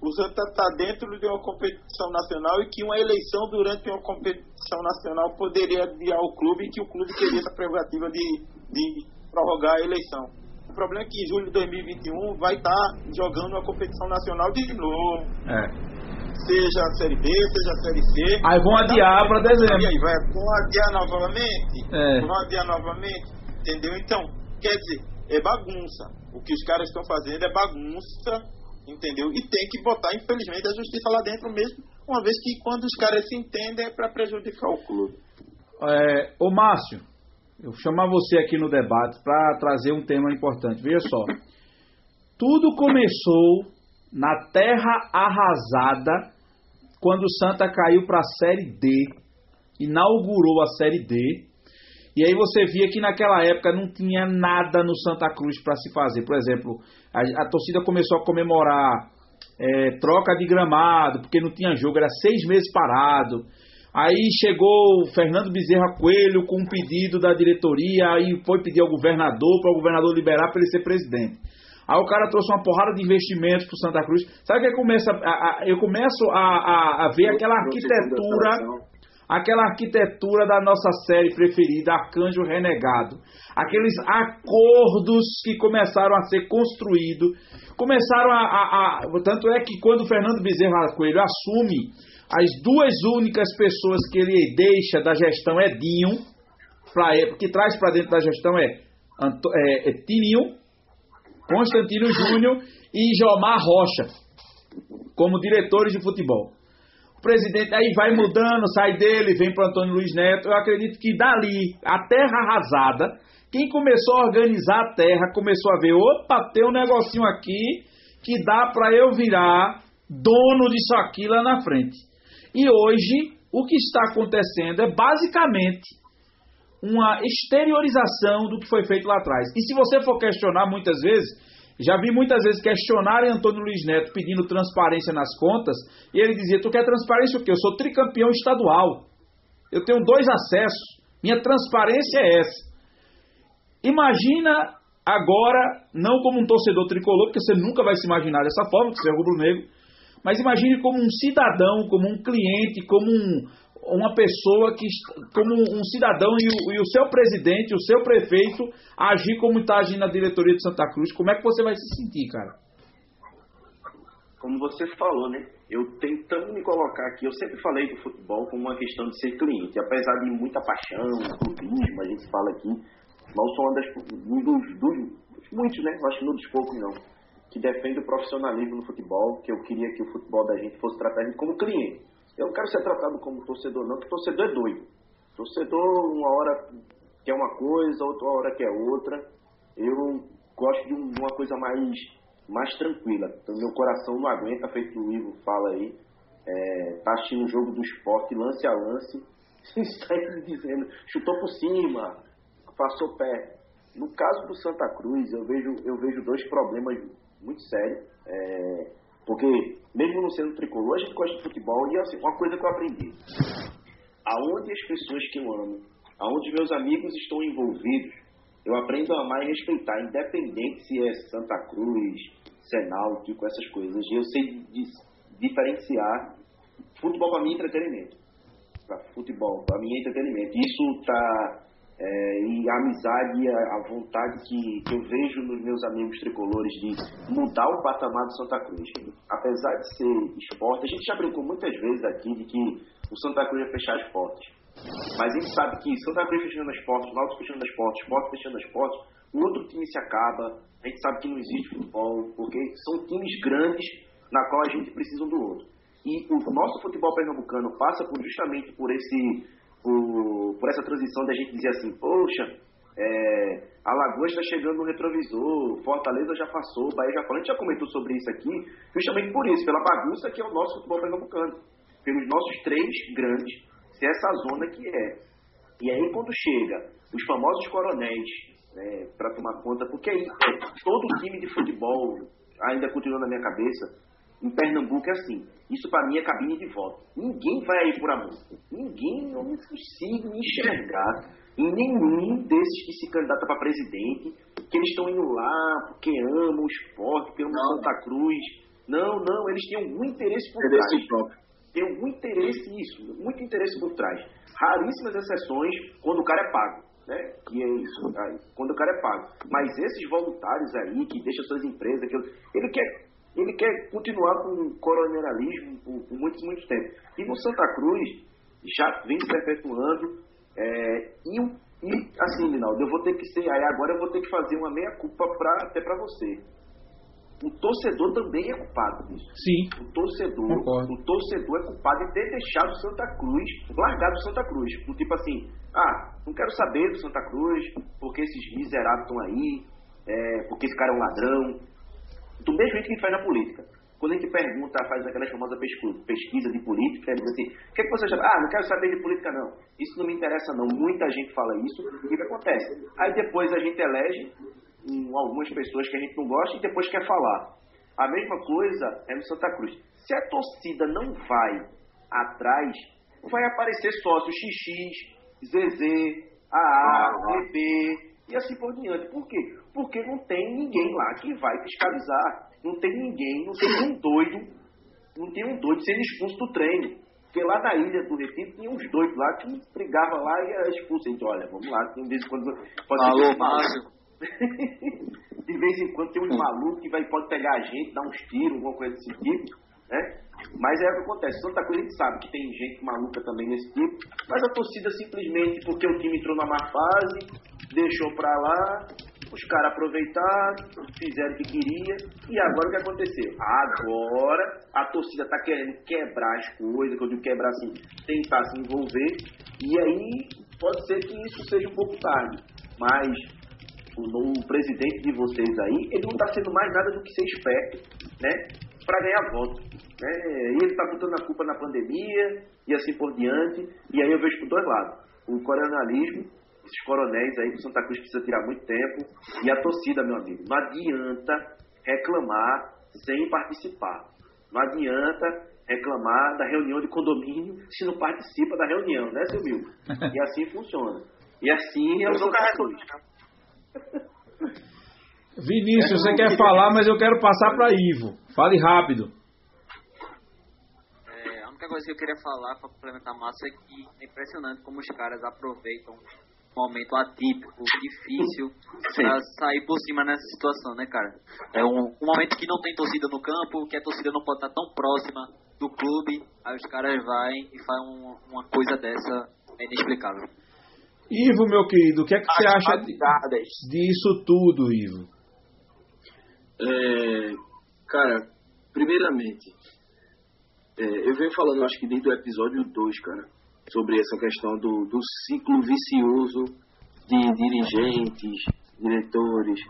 O Santa está dentro de uma competição nacional e que uma eleição durante uma competição nacional poderia adiar o clube e que o clube teria essa prerrogativa de, de prorrogar a eleição. O problema é que em julho de 2021 vai estar jogando uma competição nacional de novo, É. seja a Série B, seja a Série C. Aí vão adiar para E dezembro. aí, vai vão adiar novamente? É. Vão adiar novamente? Entendeu? Então, quer dizer, é bagunça. O que os caras estão fazendo é bagunça, entendeu? E tem que botar, infelizmente, a justiça lá dentro mesmo, uma vez que quando os caras se entendem é para prejudicar o clube. É, ô Márcio, eu vou chamar você aqui no debate para trazer um tema importante. Veja só. Tudo começou na terra arrasada quando o Santa caiu para a Série D, inaugurou a Série D. E aí você via que naquela época não tinha nada no Santa Cruz para se fazer. Por exemplo, a, a torcida começou a comemorar é, troca de gramado, porque não tinha jogo, era seis meses parado. Aí chegou o Fernando Bezerra Coelho com um pedido da diretoria, aí foi pedir ao governador, para o governador liberar para ele ser presidente. Aí o cara trouxe uma porrada de investimentos para Santa Cruz. Sabe o que começa a, a- eu começo a, a- a ver aquela arquitetura, aquela arquitetura da nossa série preferida, Arcanjo Renegado. Aqueles acordos que começaram a ser construídos, começaram a, a- a- tanto é que quando o Fernando Bezerra Coelho assume, as duas únicas pessoas que ele deixa da gestão é Dinho, pra, ele- que traz para dentro da gestão é, é, é Tininho, Constantino Júnior e Jomar Rocha, como diretores de futebol. O presidente aí vai mudando, sai dele, vem para Antônio Luiz Neto. Eu acredito que dali, a terra arrasada, quem começou a organizar a terra começou a ver: opa, tem um negocinho aqui que dá para eu virar dono disso aqui lá na frente. E hoje, o que está acontecendo é basicamente uma exteriorização do que foi feito lá atrás. E se você for questionar muitas vezes, já vi muitas vezes questionarem Antônio Luiz Neto pedindo transparência nas contas, e ele dizia: Tu quer transparência o quê? Eu sou tricampeão estadual. Eu tenho dois acessos. Minha transparência é essa. Imagina agora, não como um torcedor tricolor, porque você nunca vai se imaginar dessa forma, que você é rubro-negro, mas imagine como um cidadão, como um cliente, como um, uma pessoa que, como um cidadão e o, e o seu presidente, o seu prefeito, agir como está agindo a diretoria de Santa Cruz. Como é que você vai se sentir, cara? como você falou, né? Eu tentando me colocar aqui, eu sempre falei do futebol como uma questão de ser cliente, apesar de muita paixão, clubismo, a gente fala aqui, não sou um dos, dos, muitos, né? Eu acho que não dos poucos não, que defende o profissionalismo no futebol, que eu queria que o futebol da gente fosse tratado como cliente. Eu não quero ser tratado como torcedor, não, porque torcedor é doido. Torcedor, uma hora quer uma coisa, outra hora quer outra. Eu gosto de uma coisa mais mais tranquila. Então, meu coração não aguenta, feito o Ivo fala aí. É, tá assistindo o jogo do esporte, lance a lance, está dizendo, chutou por cima, passou pé. No caso do Santa Cruz, eu vejo, eu vejo dois problemas muito sérios. É, porque, mesmo não sendo tricolor, a gente gosta de futebol e assim, uma coisa que eu aprendi. Aonde as pessoas que eu amo, aonde meus amigos estão envolvidos, eu aprendo a amar e respeitar, independente se é Santa Cruz, com essas coisas. Eu sei diferenciar. Futebol para mim é entretenimento. Pra futebol, para mim é entretenimento. Isso tá. É, e a amizade, a, a vontade que, que, eu vejo nos meus amigos tricolores de mudar o patamar do Santa Cruz. Apesar de ser esporte, a gente já brincou muitas vezes aqui de que o Santa Cruz ia fechar as portas. Mas a gente sabe que Santa Cruz fechando as portas, Náutico fechando as portas, Sport fechando as portas, o outro time se acaba, a gente sabe que não existe futebol, porque são times grandes na qual a gente precisa um do outro. E o nosso futebol pernambucano passa por, justamente por esse por, por essa transição da gente dizer assim, poxa, é, Alagoas está chegando no retrovisor, Fortaleza já passou, Bahia já falou. A gente já comentou sobre isso aqui, justamente por isso, pela bagunça que é o nosso futebol pernambucano. Pelos nossos três grandes, se é essa zona que é. E aí quando chega os famosos coronéis né, para tomar conta, porque aí todo time de futebol ainda continua na minha cabeça. Em Pernambuco é assim. Isso para mim é cabine de voto. Ninguém vai aí por amor. Ninguém, eu não consigo enxergar em nenhum desses que se candidata para presidente que eles estão indo lá porque amam o esporte, pelo Santa Cruz. Não, não, eles têm algum interesse por interesse trás. Próprio. Tem algum interesse nisso, muito interesse por trás. Raríssimas exceções quando o cara é pago né? Que é isso, quando o cara é pago. Mas esses voluntários aí que deixam suas empresas, que ele quer ele quer continuar com o coronelismo por, por muito, muito tempo. E no Santa Cruz já vem se perpetuando é, e, e assim, Linaldo, eu vou ter que ser, aí agora eu vou ter que fazer uma meia culpa pra, até para você o torcedor também é culpado disso. Sim. O torcedor, Concordo. o torcedor é culpado de ter deixado o Santa Cruz, largado o Santa Cruz. Tipo assim, ah, não quero saber do Santa Cruz, porque esses miseráveis estão aí, é, porque esse cara é um ladrão. Do mesmo jeito que a gente faz na política. Quando a gente pergunta, faz aquela famosa pesquisa de política, diz assim, o que, é que você? Ah, não quero saber de política não. Isso não me interessa não. Muita gente fala isso. E o que acontece? Aí depois a gente elege algumas pessoas que a gente não gosta e depois quer falar. A mesma coisa é no Santa Cruz. Se a torcida não vai atrás, vai aparecer sócio XX, ZZ, AA, BB e assim por diante. Por quê? Porque não tem ninguém lá que vai fiscalizar. Não tem ninguém, não tem um doido, não tem um doido sendo expulso do treino. Porque lá na ilha do Recife tinha uns doidos lá que brigavam lá e era expulso. A gente, olha, vamos lá, tem vez em quando. Pode Alô, Márcio. de vez em quando tem um maluco que vai, pode pegar a gente, dar uns tiros, alguma coisa desse tipo, né? Mas é o que acontece. Tanta coisa a gente sabe que tem gente maluca também nesse tipo, mas a torcida simplesmente, porque o time entrou na má fase, deixou pra lá, os caras aproveitaram, fizeram o que queria, e agora o que aconteceu? Agora a torcida tá querendo quebrar as coisas, quando quebrar assim, tentar se envolver, e aí pode ser que isso seja um pouco tarde. Mas o, o presidente de vocês aí, ele não está sendo mais nada do que ser esperto, né? Para ganhar voto. Né? E ele está botando a culpa na pandemia e assim por diante. E aí eu vejo por dois lados. O coronelismo, esses coronéis aí que o Santa Cruz precisa tirar muito tempo. E a torcida, meu amigo. Não adianta reclamar sem participar. Não adianta reclamar da reunião de condomínio se não participa da reunião, né, seu Milton? E assim funciona. E assim é o Santa Cruz. Vinícius, você quer falar, mas eu quero passar para Ivo. Fale rápido. É, a única coisa que eu queria falar para complementar a massa é que é impressionante como os caras aproveitam momento atípico, difícil, para sair por cima nessa situação, né, cara? É um, um, momento que não tem torcida no campo, que a torcida não pode estar tão próxima do clube, aí os caras vão e fazem um, uma coisa dessa é inexplicável. Ivo, meu querido, o que é que As você acha disso tudo, Ivo? É, cara, primeiramente, é, eu venho falando, acho que desde o episódio 2, cara, sobre essa questão do, do ciclo vicioso de dirigentes, diretores,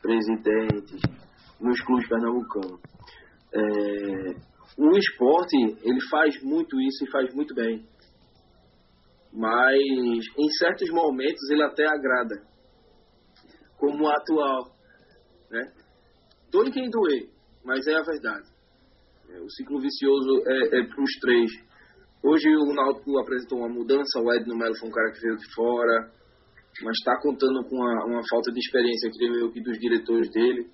presidentes nos clubes pernambucanos. É, o esporte, ele faz muito isso e faz muito bem. Mas em certos momentos ele até agrada. Como o atual. Né? Doe quem doer, mas é a verdade. É, o ciclo vicioso é, é para os três. Hoje o Náutico apresentou uma mudança, o Edno Melo foi um cara que veio de fora, mas está contando com uma, uma, falta de experiência, creio eu, que dos diretores dele,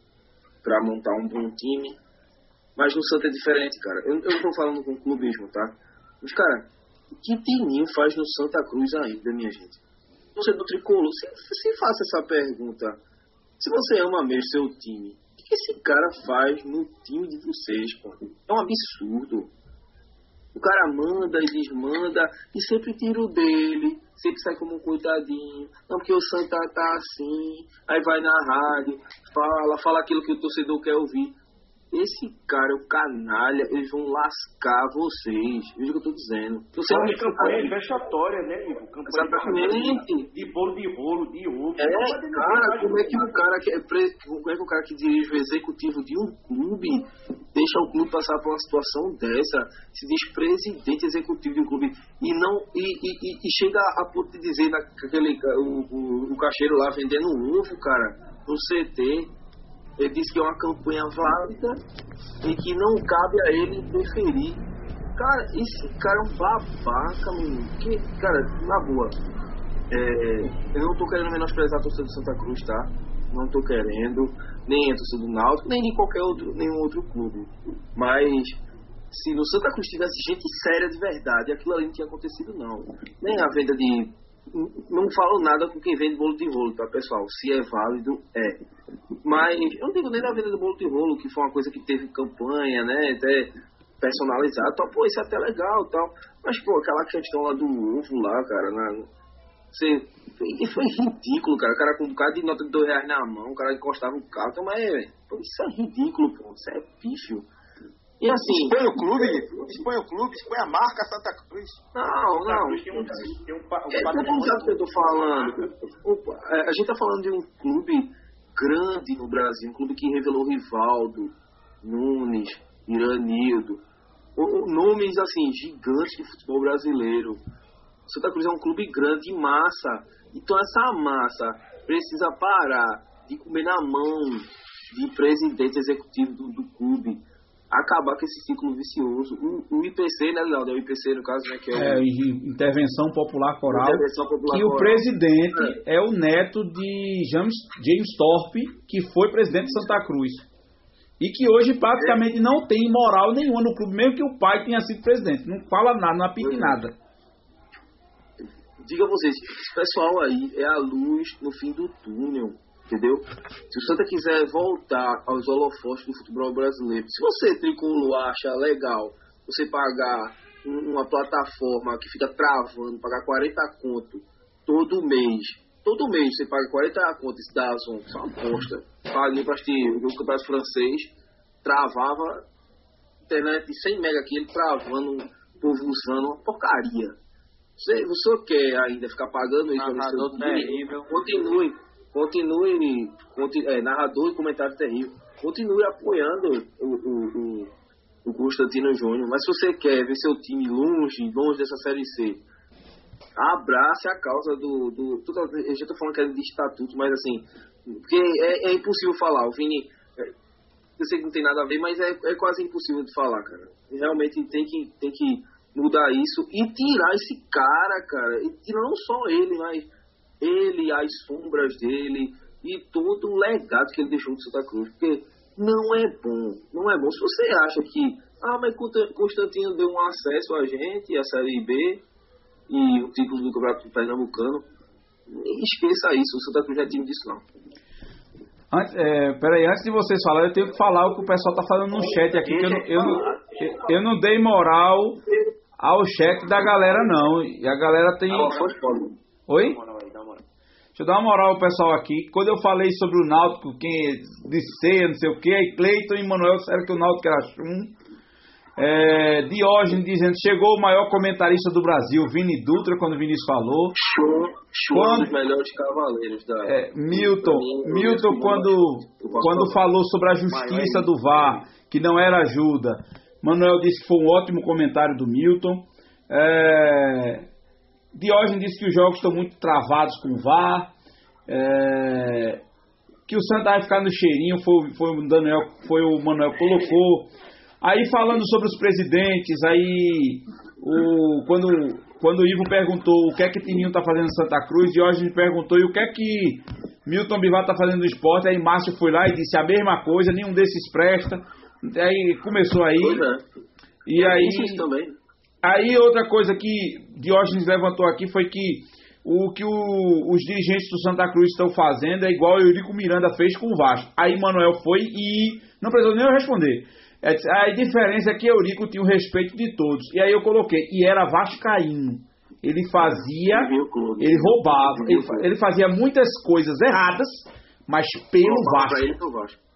para montar um bom time. Mas no Santa é diferente, cara. Eu, eu estou falando com clubismo, tá? Mas, cara, o que Tininho faz no Santa Cruz ainda, minha gente? Você do tricolor, se, se faça essa pergunta. Se você ama mesmo seu time, o que esse cara faz no time de vocês, pô? É um absurdo. O cara manda e desmanda e sempre tira o dele, sempre sai como um coitadinho. Não, porque o Santa tá assim, aí vai na rádio, fala, fala aquilo que o torcedor quer ouvir. Esse cara, o canalha, eles vão lascar vocês. Veja o que eu tô dizendo. Você é uma campanha vexatória, né, Ivo? Campanha Exatamente. De bolo de rolo, de ovo. É, cara, como é que o cara que é, como é que o cara que dirige o executivo de um clube deixa o clube passar por uma situação dessa? Se diz presidente executivo de um clube e não e, e, e chega a ponto de dizer naquele o, o, o caixeiro lá vendendo ovo, cara, no CT ele disse que é uma campanha válida e que não cabe a ele interferir. Cara, esse cara é um babaca, menino. Que, cara, na boa. É, eu não tô querendo menosprezar a torcida do Santa Cruz, tá? Não tô querendo. Nem a torcida do Náutico, nem de qualquer outro, nenhum outro clube. Mas se no Santa Cruz tivesse gente séria de verdade, aquilo ali não tinha acontecido, não. Nem a venda de não falo nada com quem vende bolo de rolo, tá, pessoal? Se é válido, é. Mas eu não digo nem da venda do bolo de rolo, que foi uma coisa que teve campanha, né? Até personalizado, tal. Pô, isso é até legal tal. Mas, pô, aquela questão lá do ovo lá, cara, na, você, foi, foi ridículo, cara. O cara com um bocado de nota de dois reais na mão, o cara encostava o carro. Então, mas, isso é ridículo, pô. Isso é bicho. E assim. Expõe o clube, expõe o clube, expõe a marca Santa Cruz. Não, não. Cruz tem um, tem um, um é, não que eu tô falando. É, a gente tá falando de um clube grande no Brasil, um clube que revelou Rivaldo, Nunes, Iranildo. Nomes assim, gigantes do futebol brasileiro. Santa Cruz é um clube grande e massa. Então essa massa precisa parar de comer na mão de presidente executivo do, do clube acabar com esse ciclo vicioso. O, o IPC, né, Léo? É o IPC, no caso, né? Que é, o... é Intervenção Popular Coral. Intervenção Popular que Coral. o presidente é. é. o neto de James, James Thorpe, que foi presidente de Santa Cruz. E que hoje praticamente é. não tem moral nenhuma no clube, mesmo que o pai tenha sido presidente. Não fala nada, não apita é. nada. Diga vocês, esse pessoal aí é a luz no fim do túnel Entendeu? Se o Santa quiser voltar aos holofotes do futebol brasileiro, se você, tricolor, acha legal você pagar uma plataforma que fica travando, pagar 40 conto todo mês, todo mês você paga 40 conto, isso dá isso é uma aposta. Paguei para assistir o campeonato francês, travava internet de 100 mega aqui, ele travando, o povo usando uma porcaria. Você, você quer ainda ficar pagando isso? Ah, continue continue, continue é, narrador e comentário terrível, continue apoiando o, o, o, o Constantino Júnior. Mas se você quer ver seu time longe, longe dessa Série C, abrace a causa do. do eu já estou falando que é de estatuto, mas assim, porque é, é impossível falar. O Vini, é, eu sei que não tem nada a ver, mas é, é quase impossível de falar, cara. Realmente tem que, tem que mudar isso e tirar esse cara, cara. E tirar não só ele, mas ele, as sombras dele e todo o legado que ele deixou de Santa Cruz. Porque não é bom, não é bom. Se você acha que, ah, mas Constantino deu um acesso a gente, a Série B e o título do Campeonato Pernambucano, esqueça isso, o Santa Cruz não é time disso não. Antes, é, peraí, antes de vocês falarem, eu tenho que falar o que o pessoal tá falando no chat aqui, que eu não, eu não, eu não dei moral ao chat da galera, não. E a galera tem. Oi? Dá uma moral aí, dá uma moral. Deixa eu dar uma moral ao pessoal aqui. Quando eu falei sobre o Náutico, quem de ceia, não sei o que, aí Cleiton e Manuel disseram que o Náutico era chum. É, Diógenes dizendo, chegou o maior comentarista do Brasil, Vini Dutra, quando o Vinícius falou. Show, show Quando- dos melhores cavaleiros da. É, Milton, mim, Milton quando, quando falou sobre a justiça do VAR, que não era ajuda, Manuel disse que foi um ótimo comentário do Milton. É, Diógenes disse que os jogos estão muito travados com o VAR. É, que o Santa vai ficar no cheirinho, foi, foi o Daniel, foi o Manuel que colocou. Aí falando sobre os presidentes, aí o, quando, quando o Ivo perguntou o que é que Tininho tá fazendo em Santa Cruz, Diógenes perguntou e o que é que Milton Bivar tá fazendo no esporte, aí Márcio foi lá e disse a mesma coisa, nenhum desses presta. Aí começou aí, é. e aí também. Aí outra coisa que Diógenes levantou aqui foi que o que o- os dirigentes do Santa Cruz estão fazendo é igual o Eurico Miranda fez com o Vasco. Aí Manuel foi e não precisou nem eu responder. É, A diferença é que Eurico tinha o respeito de todos. E aí eu coloquei, e era vascaíno. Ele fazia, ele roubava, ele, ele fazia muitas coisas erradas, mas pelo Vasco.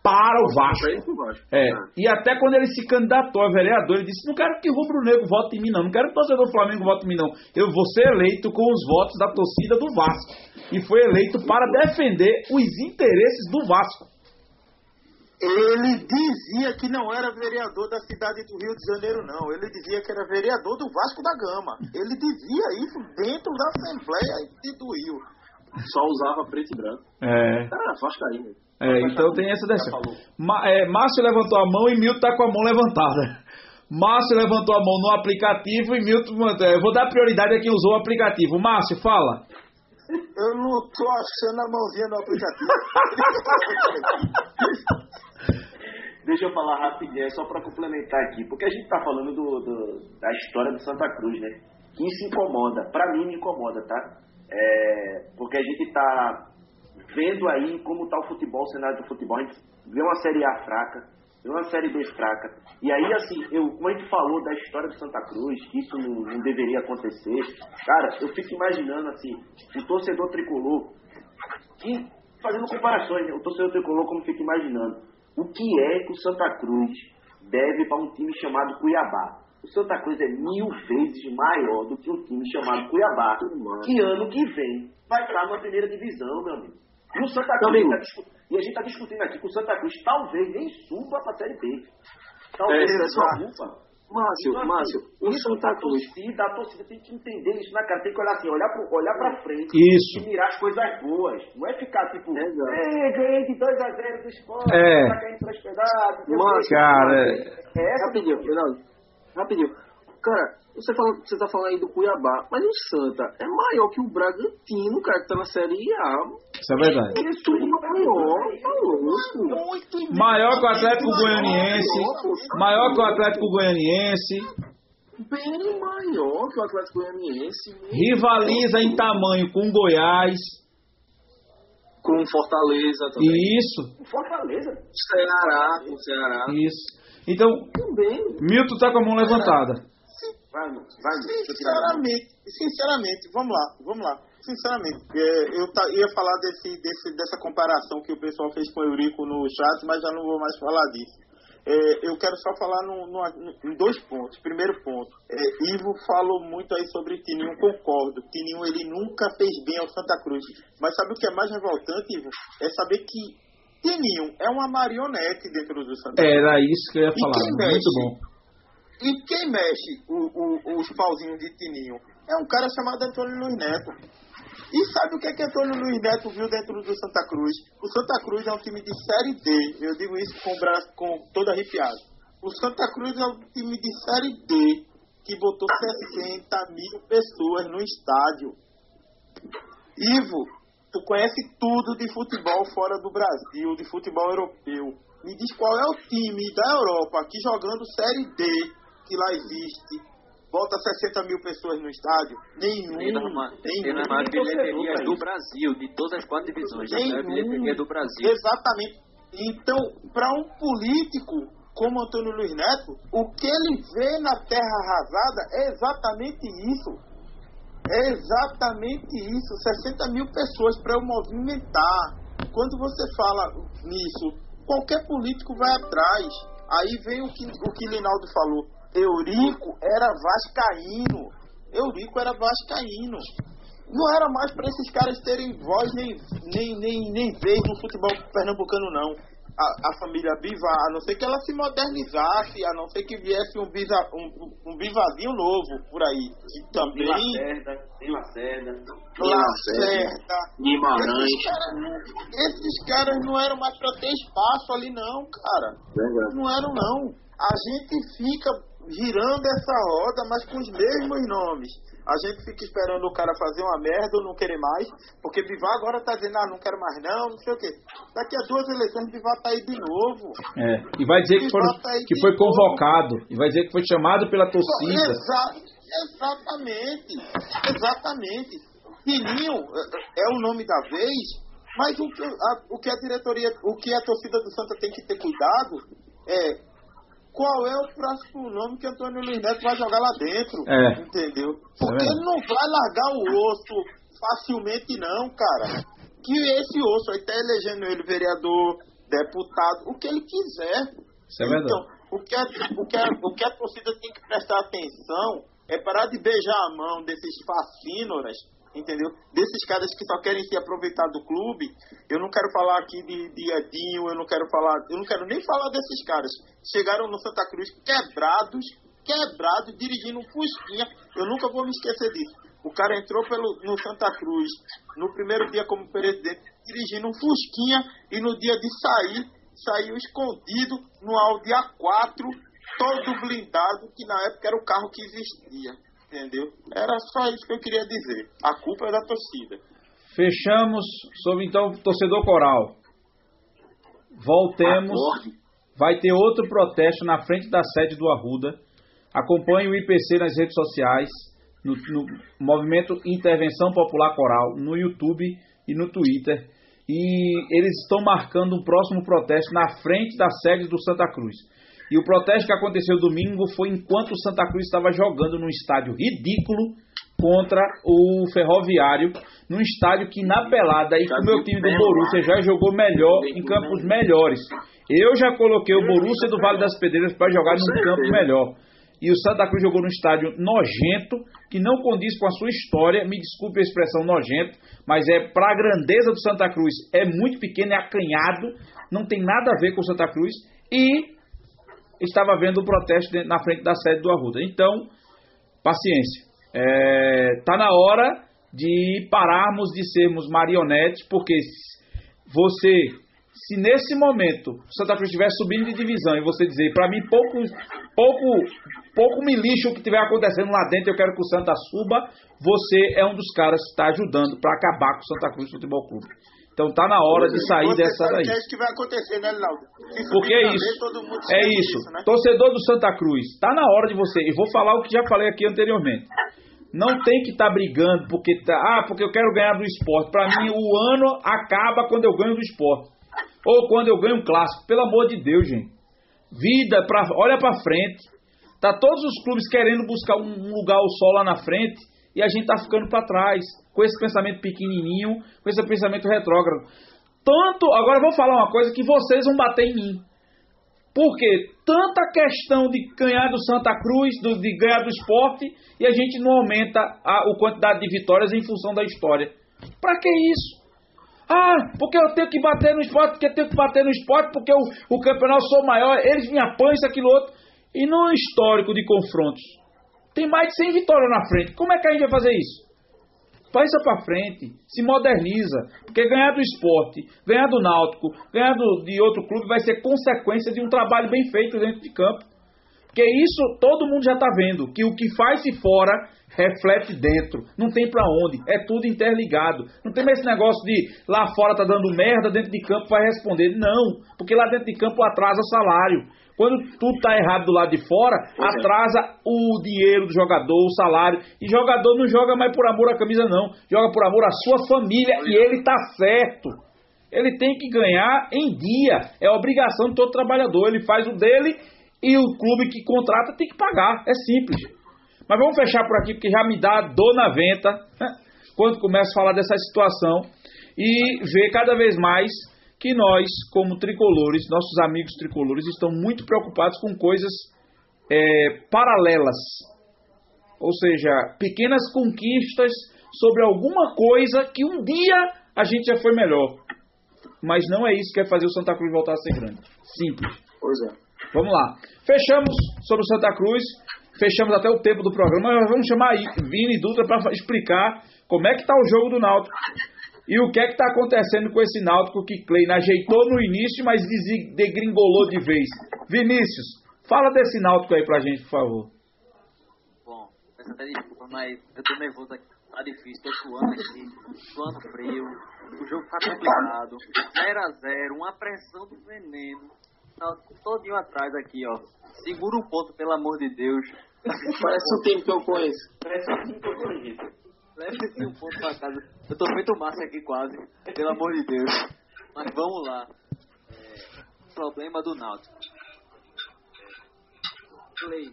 Para o Vasco. pro Vasco. É, Ah. e até quando ele se candidatou a vereador, ele disse: Não quero que Rubro Negro vote em mim, não. Não quero que o torcedor do Flamengo vote em mim, não. Eu vou ser eleito com os votos da torcida do Vasco. E foi eleito para defender os interesses do Vasco. Ele dizia que não era vereador da cidade do Rio de Janeiro, não. Ele dizia que era vereador do Vasco da Gama. Ele dizia isso dentro da Assembleia do Rio. Só usava preto e branco. É, Ah, Vascaíno. é então tem essa dessa. É, Márcio levantou a mão e Milton tá com a mão levantada. Márcio levantou a mão no aplicativo e Milton. é, Eu vou dar prioridade a quem usou o aplicativo. Márcio, fala. Eu não tô achando a mãozinha no aplicativo. Deixa eu falar rapidinho, é só para complementar aqui, porque a gente tá falando do, do- da história do Santa Cruz, né? Que isso incomoda, pra mim me incomoda, tá? É, porque a gente tá vendo aí como tá o futebol, o cenário do futebol, a gente vê uma Série A fraca, vê uma Série B fraca, e aí assim, eu, como a gente falou da história do Santa Cruz, que isso não, não deveria acontecer, cara, eu fico imaginando assim, o torcedor tricolor, e fazendo comparações, né? o torcedor tricolor como fica imaginando, o que é que o Santa Cruz deve para um time chamado Cuiabá. O Santa Cruz é mil vezes maior do que um time chamado Cuiabá, que ano que vem vai estar na primeira divisão, meu amigo. E o Santa Cruz tá e a gente está discutindo aqui que o Santa Cruz talvez nem suba para a Série B. Talvez É, só suba. Márcio, Então, assim, Márcio, o isso Santa a Cruz. torcida, a torcida tem que entender isso na cara, tem que olhar assim, olhar, pro, olhar pra frente Isso. e mirar as coisas boas. Não é ficar tipo. "Ei, ganhei de 2x0 do esporte, É. tá caindo pras pedaços. não sei o Mas, quê." cara, é essa Rapidinho, Reinaldo. Rapidinho. Cara, você, fala, você tá falando aí do Cuiabá, mas o Santa é maior que o Bragantino, cara, que tá na Série A. Isso é verdade. Ele é tudo maior, tá louco. Maior que o Atlético Goianiense. Maior que o Atlético Goianiense. Bem maior que o Atlético Goianiense. Rivaliza em tamanho com o Goiás. Com Fortaleza também. Isso, Fortaleza. Ceará, com Ceará. isso. Então, Também. Milton tá com a mão levantada. Vai. Sinceramente, sinceramente, vamos lá, vamos lá. Sinceramente, é, eu ia falar desse, desse, dessa comparação que o pessoal fez com o Eurico no chat, mas já não vou mais falar disso. É, eu quero só falar no, no- em dois pontos. Primeiro ponto, é, Ivo falou muito aí sobre Tininho, concordo. Tininho ele nunca fez bem ao Santa Cruz. Mas sabe o que é mais revoltante, Ivo? É saber que Tininho é uma marionete dentro do Santa Cruz. Era isso que eu ia falar. quem Muito mexe? bom. E quem mexe o- o- os pauzinhos de Tininho é um cara chamado Antônio Luiz Neto. E sabe o que é que Antônio Luiz Neto viu dentro do Santa Cruz? O Santa Cruz é um time de Série D. Eu digo isso com braço com todo arrepiado. O Santa Cruz é um time de Série D que botou 60 mil pessoas no estádio. Ivo, tu conhece tudo de futebol fora do Brasil, de futebol europeu. Me diz qual é o time da Europa que jogando Série D que lá existe bota 60 mil pessoas no estádio? Nenhum. Tem uma, tem nenhum. a maior bilheteria do Brasil, de todas as quatro divisões. Nenhum. bilheteria do Brasil. Exatamente. Então, para um político como Antônio Luiz Neto, o que ele vê na terra arrasada é exatamente isso. É exatamente isso. 60 mil pessoas para eu movimentar. Quando você fala nisso, qualquer político vai atrás. Aí vem o que o que Linaldo falou. Eurico era vascaíno. Eurico era vascaíno. Não era mais para esses caras terem voz nem, nem, nem, nem vez no futebol pernambucano, não. A, a família Biva, a não ser que ela se modernizasse, a não ser que viesse um, biza, um, um bivazinho novo por aí. Que também. Tem Lacerda, tem Lacerda. Guimarães. Esses caras, não- eram mais para ter espaço ali, não, cara. Não eram, não. A gente fica girando essa roda, mas com os mesmos nomes. A gente fica esperando o cara fazer uma merda ou não querer mais, porque Bivar agora tá dizendo, ah, não quero mais não, não sei o quê. Daqui a duas eleições, Bivar tá aí de novo. É, e vai dizer que, foram- que foi convocado, e vai dizer que foi chamado pela torcida. Exa- exatamente, exatamente. Pininho é, é o nome da vez, mas o que a, o que a diretoria, o que a torcida do Santa tem que ter cuidado é qual é o próximo nome que Antônio Luiz Neto vai jogar lá dentro. É. Entendeu? Porque É ele não vai largar o osso facilmente, não, cara. Que esse osso aí tá elegendo ele vereador, deputado, o que ele quiser. Isso é verdade. Então, o que, a, o, que a, o que a torcida tem que prestar atenção é parar de beijar a mão desses fascínoras, entendeu? Desses caras que só querem se aproveitar do clube. Eu não quero falar aqui de, de Edinho, eu não quero falar, eu não quero nem falar desses caras. Chegaram no Santa Cruz quebrados, quebrados, dirigindo um Fusquinha. Eu nunca vou me esquecer disso. O cara entrou pelo, no Santa Cruz no primeiro dia como presidente, dirigindo um Fusquinha, e no dia de sair, saiu escondido no Audi A4, todo blindado, que na época era o carro que existia. Entendeu? Era só isso que eu queria dizer. A culpa é da torcida. Fechamos sobre então torcedor coral. Voltemos. Acorde. Vai ter outro protesto na frente da sede do Arruda. Acompanhe o IPC nas redes sociais, no, no Movimento Intervenção Popular Coral, no YouTube e no Twitter. E eles estão marcando um próximo protesto na frente da sede do Santa Cruz. E o protesto que aconteceu domingo foi enquanto o Santa Cruz estava jogando num estádio ridículo contra o Ferroviário, num estádio que na pelada e que o meu time do Borussia já jogou melhor em campos melhores. Eu já coloquei o Borussia do Vale das Pedreiras para jogar num campo melhor. E o Santa Cruz jogou num estádio nojento, que não condiz com a sua história. Me desculpe a expressão nojento, mas é para a grandeza do Santa Cruz. É muito pequeno, é acanhado, não tem nada a ver com o Santa Cruz. E estava vendo o protesto na frente da sede do Arruda. Então, paciência. É, tá na hora de pararmos de sermos marionetes, porque você, se nesse momento o Santa Cruz estiver subindo de divisão e você dizer, para mim, pouco, pouco, pouco me lixo o que estiver acontecendo lá dentro, eu quero que o Santa suba, você é um dos caras que está ajudando para acabar com o Santa Cruz Futebol Clube. Então tá na hora de sair Você dessa daí. que é isso que vai acontecer, né, Porque é isso. É isso. disso, né? Torcedor do Santa Cruz, tá na hora de você. E vou falar o que já falei aqui anteriormente. Não tem que estar brigando porque tá, ah, porque eu quero ganhar do esporte. Pra mim o ano acaba quando eu ganho do esporte. Ou quando eu ganho um clássico. Pelo amor de Deus, gente. Vida pra, olha pra frente. Tá todos os clubes querendo buscar um um lugar ao sol lá na frente e a gente tá ficando pra trás com esse pensamento pequenininho, com esse pensamento retrógrado. Tanto, agora eu vou falar uma coisa que vocês vão bater em mim. Porque tanta questão de ganhar do Santa Cruz, do- de ganhar do esporte, e a gente não aumenta a, a quantidade de vitórias em função da história. Pra que isso? Ah, porque eu tenho que bater no esporte, porque eu tenho que bater no esporte, porque o, o campeonato sou maior, eles me apanham, isso, aquilo, outro. E no histórico de confrontos. Tem mais de 100 vitórias na frente. Como é que a gente vai fazer isso? Pensa pra frente, se moderniza, porque ganhar do esporte, ganhar do náutico, ganhar do, de outro clube vai ser consequência de um trabalho bem feito dentro de campo. Porque isso todo mundo já está vendo, que o que faz-se fora reflete dentro, não tem pra onde, é tudo interligado. Não tem mais esse negócio de lá fora tá dando merda, dentro de campo vai responder. Não, porque lá dentro de campo atrasa salário. Quando tudo tá errado do lado de fora, é. atrasa o dinheiro do jogador, o salário. E jogador não joga mais por amor à camisa, não. Joga por amor à sua família. E ele tá certo. Ele tem que ganhar em dia. É obrigação de todo trabalhador. Ele faz o dele e o clube que contrata tem que pagar. É simples. Mas vamos fechar por aqui, porque já me dá dor na venta né, quando começo a falar dessa situação e ver cada vez mais que nós, como tricolores, nossos amigos tricolores, estão muito preocupados com coisas é, paralelas. Ou seja, pequenas conquistas sobre alguma coisa que um dia a gente já foi melhor. Mas não é isso que vai fazer o Santa Cruz voltar a ser grande. Simples. Pois é. Vamos lá. Fechamos sobre o Santa Cruz. Fechamos até o tempo do programa. Mas vamos chamar aí Vini Dutra para explicar como é que está o jogo do Náutico. E o que é que está acontecendo com esse Náutico que Klein ajeitou no início, mas degringolou de vez. Vinícius, fala desse Náutico aí pra gente, por favor. Bom, peço até desculpa, mas eu tô nervoso aqui. Tá difícil, tô suando aqui, suando frio. O jogo tá complicado. 0x0, uma pressão do veneno. Tá todinho atrás aqui, ó. Segura um ponto, pelo amor de Deus. Parece um time que eu conheço. Parece assim que eu corrijo. Leve esse um ponto pra casa. Eu tô feito massa aqui quase, pelo amor de Deus. Mas vamos lá. É, problema do Náutico. Play.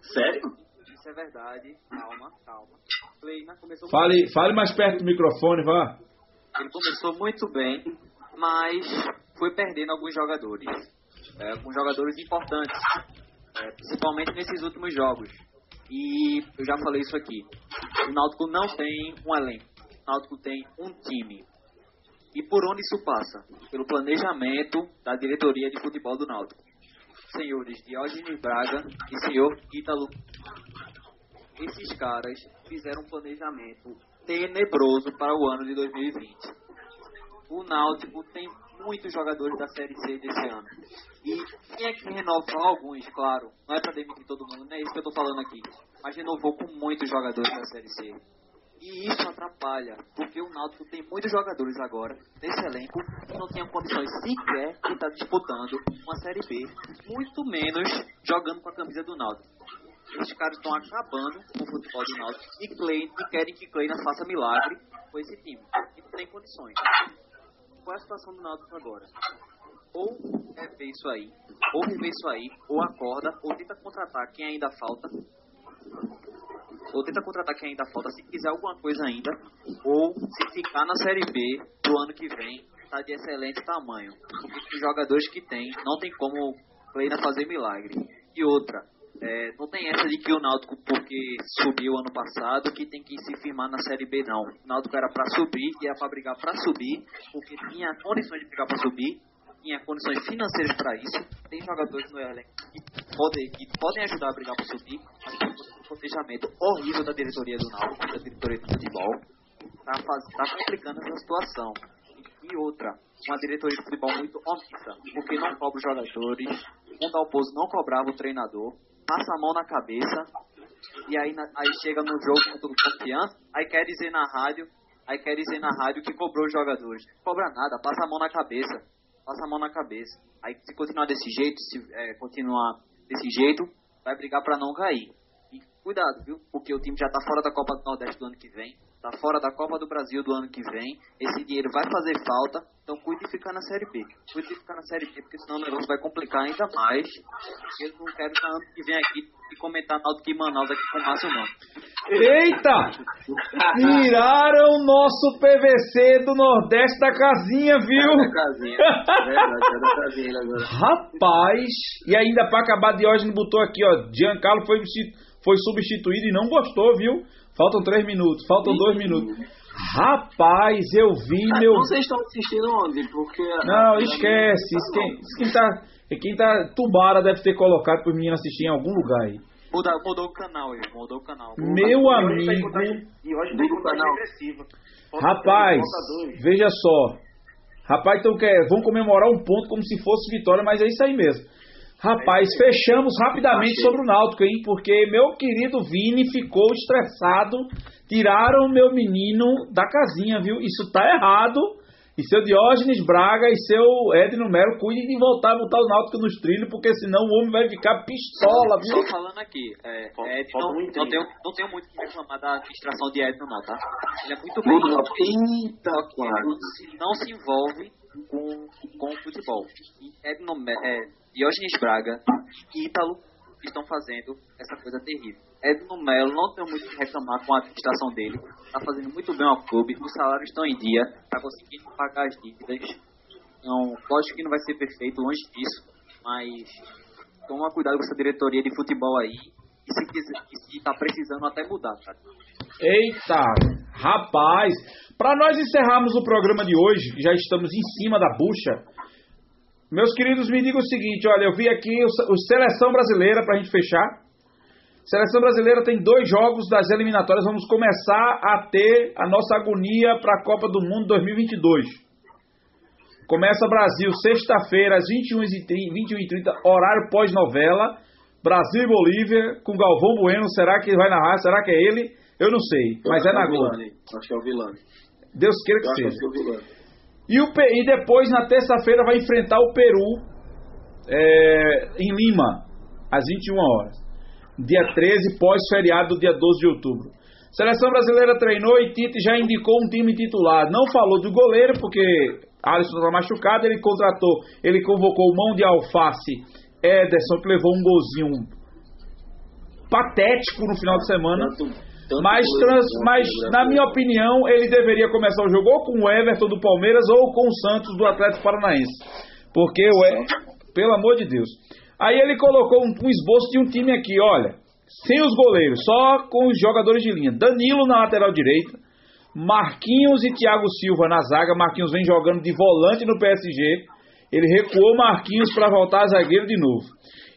Sério? Isso é verdade. Calma, calma. Kleina começou Fale, fale mais perto do microfone, vá. Ele começou muito bem, mas foi perdendo alguns jogadores. É, alguns jogadores importantes. é, principalmente nesses últimos jogos. E eu já falei isso aqui. O Náutico não tem um elenco. O Náutico tem um time. E por onde isso passa? Pelo planejamento da diretoria de futebol do Náutico. Senhores Diógenes Braga e senhor Ítalo esses caras fizeram um planejamento tenebroso para o ano de 2020. O Náutico tem muitos jogadores da Série C desse ano. E tinha que renovar alguns, claro. Não é para demitir todo mundo, não é isso que eu tô falando aqui. Mas renovou com muitos jogadores da Série C. E isso atrapalha, porque o Náutico tem muitos jogadores agora nesse elenco que não tinham condições sequer de estar disputando uma Série B, muito menos jogando com a camisa do Náutico. Esses caras estão acabando com o futebol do Náutico e, Klein, e querem que Kleina faça milagre com esse time. E não tem condições. Qual é a situação do Náutico agora? Ou rever isso aí, ou rever isso aí, ou acorda, ou tenta contratar quem ainda falta, ou tenta contratar quem ainda falta se quiser alguma coisa ainda, ou se ficar na Série B do ano que vem, tá de excelente tamanho. Porque os jogadores que tem, não tem como Kleina fazer milagre. E outra, é, não tem essa de que o Náutico, porque subiu ano passado, que tem que se firmar na Série B, não. O Náutico era para subir e era para brigar para subir, porque tinha condições de brigar para subir, tinha condições financeiras para isso. Tem jogadores no elenco que podem, que podem ajudar a brigar para subir, mas tem um planejamento horrível da diretoria do Náutico, da diretoria do futebol, tá, tá complicando essa situação. E, e outra, uma diretoria de futebol muito omissa, porque não cobra os jogadores, o Dalpozo não cobrava o treinador, passa a mão na cabeça, e aí, aí chega no jogo contra o confiança, aí quer dizer na rádio, aí quer dizer na rádio que cobrou os jogadores. Não cobra nada, passa a mão na cabeça. Passa a mão na cabeça. Aí se continuar desse jeito, se é, continuar desse jeito, vai brigar pra não cair. E cuidado, viu? Porque o time já tá fora da Copa do Nordeste do ano que vem, tá fora da Copa do Brasil do ano que vem. Esse dinheiro vai fazer falta, então cuide de ficar na Série B. Cuide de ficar na Série B, porque senão o negócio vai complicar ainda mais. Eu não quero estar ano que vem aqui e comentar Náutico e Manaus aqui com o Márcio, não. Eita! Tiraram o nosso PVC do Nordeste da casinha, viu? Da casinha. Verdade, da casinha ele agora. Rapaz! E ainda pra acabar, Diógenes botou aqui, ó. Giancarlo foi, foi substituído e não gostou, viu? Faltam três minutos, faltam dois minutos. Rapaz, eu vi Ah, meu. Vocês estão assistindo onde? Porque. Não, esquece. Isso quem, quem tá. Quem tá. Tubara deve ter colocado para os meninos assistirem em algum lugar aí. Muda, mudou o canal aí, mudou o canal. Meu E hoje tá em amigo. contagem- E hoje tem o contagem canal. regressiva. Falta Rapaz, três, veja só. Rapaz, então quer, vão comemorar um ponto como se fosse vitória, mas é isso aí mesmo. Rapaz, fechamos rapidamente sobre o Náutico, hein? Porque meu querido Vini ficou estressado. Tiraram meu menino da casinha, viu? Isso tá errado. E seu Diógenes Braga e seu Edno Melo cuidem de voltar a botar o Náutico nos trilhos, porque senão o homem vai ficar pistola, viu? Só falando aqui, é, Ed, falta não, não, tenho, não tenho muito que reclamar da administração de Edno não, tá? Ele é muito bem, Eita, não se envolve com, com o futebol. E Edno, Me- é, Diógenes Braga e Ítalo estão fazendo essa coisa terrível. Edno Melo, não tenho muito que reclamar com a administração dele, tá fazendo muito bem ao clube, os salários estão em dia, tá conseguindo pagar as dívidas. Então, lógico que não vai ser perfeito, longe disso, mas toma cuidado com essa diretoria de futebol aí, e se, tá precisando até mudar, cara. Eita, rapaz! Para nós encerrarmos o programa de hoje, que já estamos em cima da bucha, meus queridos, me digam o seguinte: olha, eu vi aqui o, o Seleção Brasileira para a gente fechar. Seleção Brasileira tem dois jogos das eliminatórias. Vamos começar a ter a nossa agonia para a Copa do Mundo 2022. Começa Brasil sexta-feira às 21h30, 21h30, horário pós-novela. Brasil e Bolívia com Galvão Bueno. Será que vai narrar? Será que é ele? Eu não sei, mas é Acho na Globo. Acho que é o Vilani. Deus queira que acho que seja. é. E, o, e depois, na terça-feira, vai enfrentar o Peru é, em Lima, às 21 horas. Dia 13, pós-feriado do dia 12 de outubro. Seleção brasileira treinou e Tite já indicou um time titular. Não falou do goleiro, porque Alisson está machucado. Ele contratou, ele convocou mão de alface Ederson, que levou um golzinho patético no final de semana. Tanto- tanto Mas, trans- mas gol, na minha opinião, ele deveria começar o jogo ou com o Everton do Palmeiras ou com o Santos do Atlético Paranaense. Porque o E- pelo amor de Deus. Aí ele colocou um, um esboço de um time aqui, olha, sem os goleiros, só com os jogadores de linha. Danilo na lateral direita, Marquinhos e Thiago Silva na zaga. Marquinhos vem jogando de volante no PSG. Ele recuou Marquinhos para voltar a zagueiro de novo.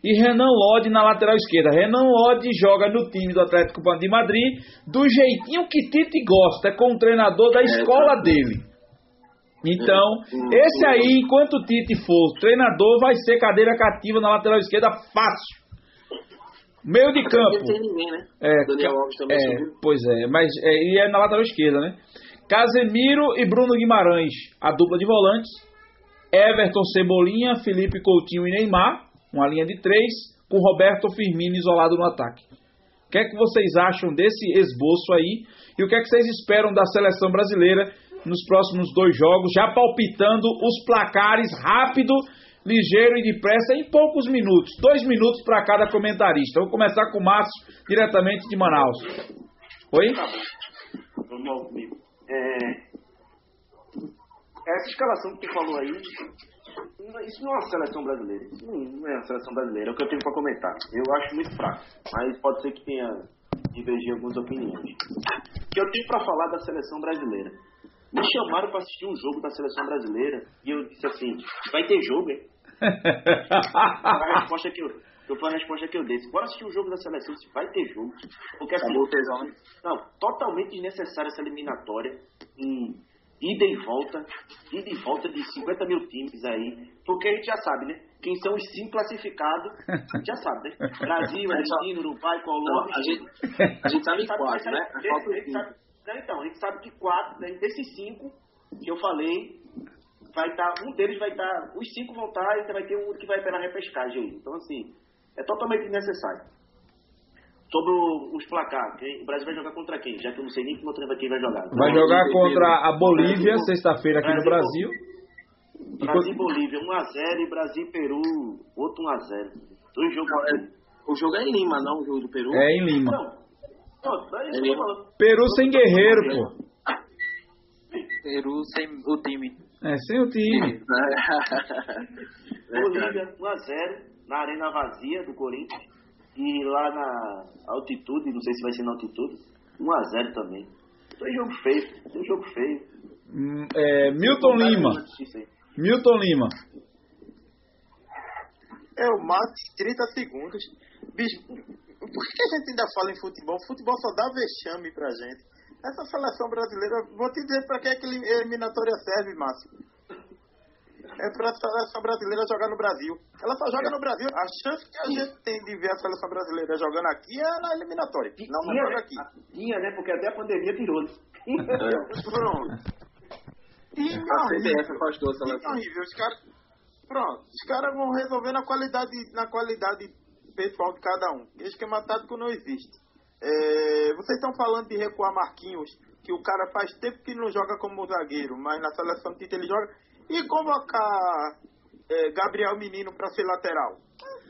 E Renan Lodi na lateral esquerda. Renan Lodi joga no time do Atlético de Madrid do jeitinho que Tite gosta, é com o treinador da escola dele. Então, esse aí, enquanto o Tite for treinador, vai ser cadeira cativa na lateral esquerda fácil. Meio de campo. Ninguém, né? É, Daniel ca- Alves também é, subiu. pois é, mas é, e é na lateral esquerda, né? Casemiro e Bruno Guimarães, a dupla de volantes. Everton, Cebolinha, Felipe Coutinho e Neymar, uma linha de três, com Roberto Firmino isolado no ataque. O que é que vocês acham desse esboço aí? E o que é que vocês esperam da seleção brasileira nos próximos dois jogos? Já palpitando os placares rápido, ligeiro e depressa em poucos minutos. Dois minutos para cada comentarista. Vou começar com o Márcio, diretamente de Manaus. Oi? Comigo. É, essa escalação que tu falou aí, isso não é uma seleção brasileira. Isso não, é uma seleção brasileira. É o que eu tenho para comentar. Eu acho muito fraco. Mas pode ser que tenha divergido algumas opiniões. O que eu tenho para falar da seleção brasileira? Me chamaram para assistir um jogo da seleção brasileira e eu disse assim: vai ter jogo, hein? Foi a resposta que eu, que foi a resposta que eu dei. Bora assistir um jogo da seleção, se vai ter jogo. Porque assim, o tesão, né? não, totalmente desnecessária essa eliminatória. Em ida e volta, ida e volta de 50 mil times aí. Porque a gente já sabe, né? Quem são os cinco classificados, já sabe, né? Brasil, Argentina, Uruguai, Colômbia. Não, a gente- a gente sabe quatro, né? A Falta gente sabe, não, então, a gente sabe que quatro, né, desses cinco que eu falei, vai estar, um deles vai estar, os cinco vão estar e vai ter um que vai pela repescagem aí. Então, assim, é totalmente desnecessário. Sobre os placar, quem- o Brasil vai jogar contra quem? Já que eu não sei nem quem vai quem vai jogar. Vai jogar contra a Bolívia, sexta-feira aqui no Brasil. Brasil e Bolívia, 1x0 e Brasil e Peru, outro 1x0. Dois jogos. É- o jogo é em Lima, não? O jogo do Peru? É em Lima. Não, não, é falando. Peru sem guerreiro, pô. Peru sem o time. É, sem o time. Bolívia, 1x0 na arena vazia do Corinthians. E lá na altitude, não sei se vai ser na altitude, 1x0 também. Foi jogo feio, foi um jogo feio. Hum, é, Milton Lima. Milton Lima. É o Max, 30 segundos. Bicho, por que a gente ainda fala em futebol? Futebol só dá vexame pra gente. Essa seleção brasileira, vou te dizer pra que aquela eliminatória serve, Márcio. É pra seleção brasileira jogar no Brasil. Ela só joga no Brasil. A chance que a gente tem de ver a seleção brasileira jogando aqui é na eliminatória. Não na né? aqui. Tinha, né? Porque até a pandemia tirou. né? Pronto. time A. CBF afastou a seleção. horrível. Os caras. Pronto, os caras vão resolver na qualidade, na qualidade pessoal de cada um. Esquema tático não existe. É, vocês estão falando de recuar Marquinhos, que o cara faz tempo que não joga como zagueiro, mas na seleção Tite ele joga. E convocar é, Gabriel Menino para ser lateral.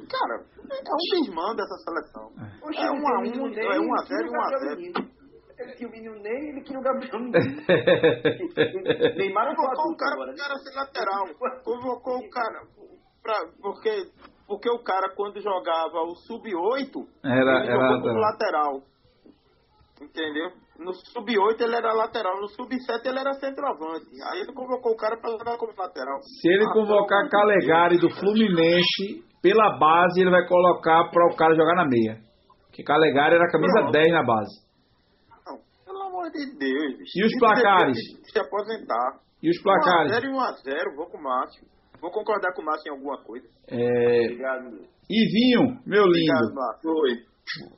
Cara, é um desmando essa seleção. É ele um tem a o menino um, Ney, é um zero queria e o um a Gabriel zero. Menino. Ele tinha o menino Ney, ele queria o Gabriel Menino. Neymar não Convocou o cara agora, pro né? cara ser lateral. Convocou o cara pra, porque, porque o cara quando jogava o sub-8, Era, ele era jogou como lateral. lateral. Entendeu? No sub-8 ele era lateral, no sub-7 ele era centroavante. Aí ele convocou o cara pra jogar como lateral. Se ele Ah, convocar amor de Calegari do Fluminense, pela base ele vai colocar para o cara jogar na meia. Que Calegari era a camisa Pronto. 10 na base. Não, pelo amor de Deus, bicho. E os placares? Se aposentar. E os placares? 1x0 e 1x0, vou com o Márcio. Vou concordar com o Márcio em alguma coisa. É, Obrigado. Ivinho, meu Obrigado, lindo, Márcio. Foi.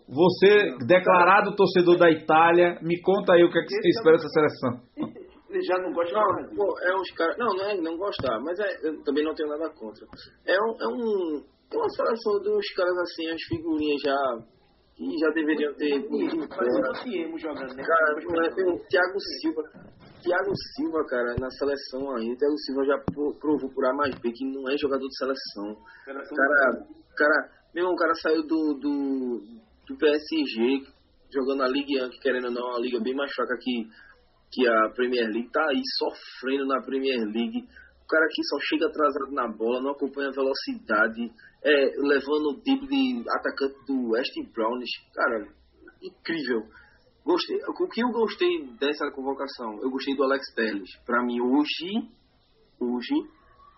Você declarado torcedor da Itália, me conta aí o que, é que você espera dessa seleção. Ele já não gosta Não, pô, é uns caras. Não, não é não gostar, mas é, eu também não tenho nada contra. É um. É, um, é uma seleção dos caras assim, as figurinhas já. que já deveriam ter. ido Parece embora. um Tiemo jogando, né? Cara, não é, tem o Thiago Silva. Thiago Silva, cara, na seleção ainda. Thiago Silva já pro- provou por A mais B que não é jogador de seleção. Seleção Cara, cara, meu irmão, o cara saiu do, do, do PSG, jogando a Liga 1, que querendo ou não, uma liga bem mais fraca que, que a Premier League, tá aí sofrendo na Premier League. O cara que só chega atrasado na bola, não acompanha a velocidade, é, levando o tipo de atacante do West Browns. Cara, incrível. Gostei, o que eu gostei dessa convocação? Eu gostei do Alex Telles. Pra mim, hoje, hoje,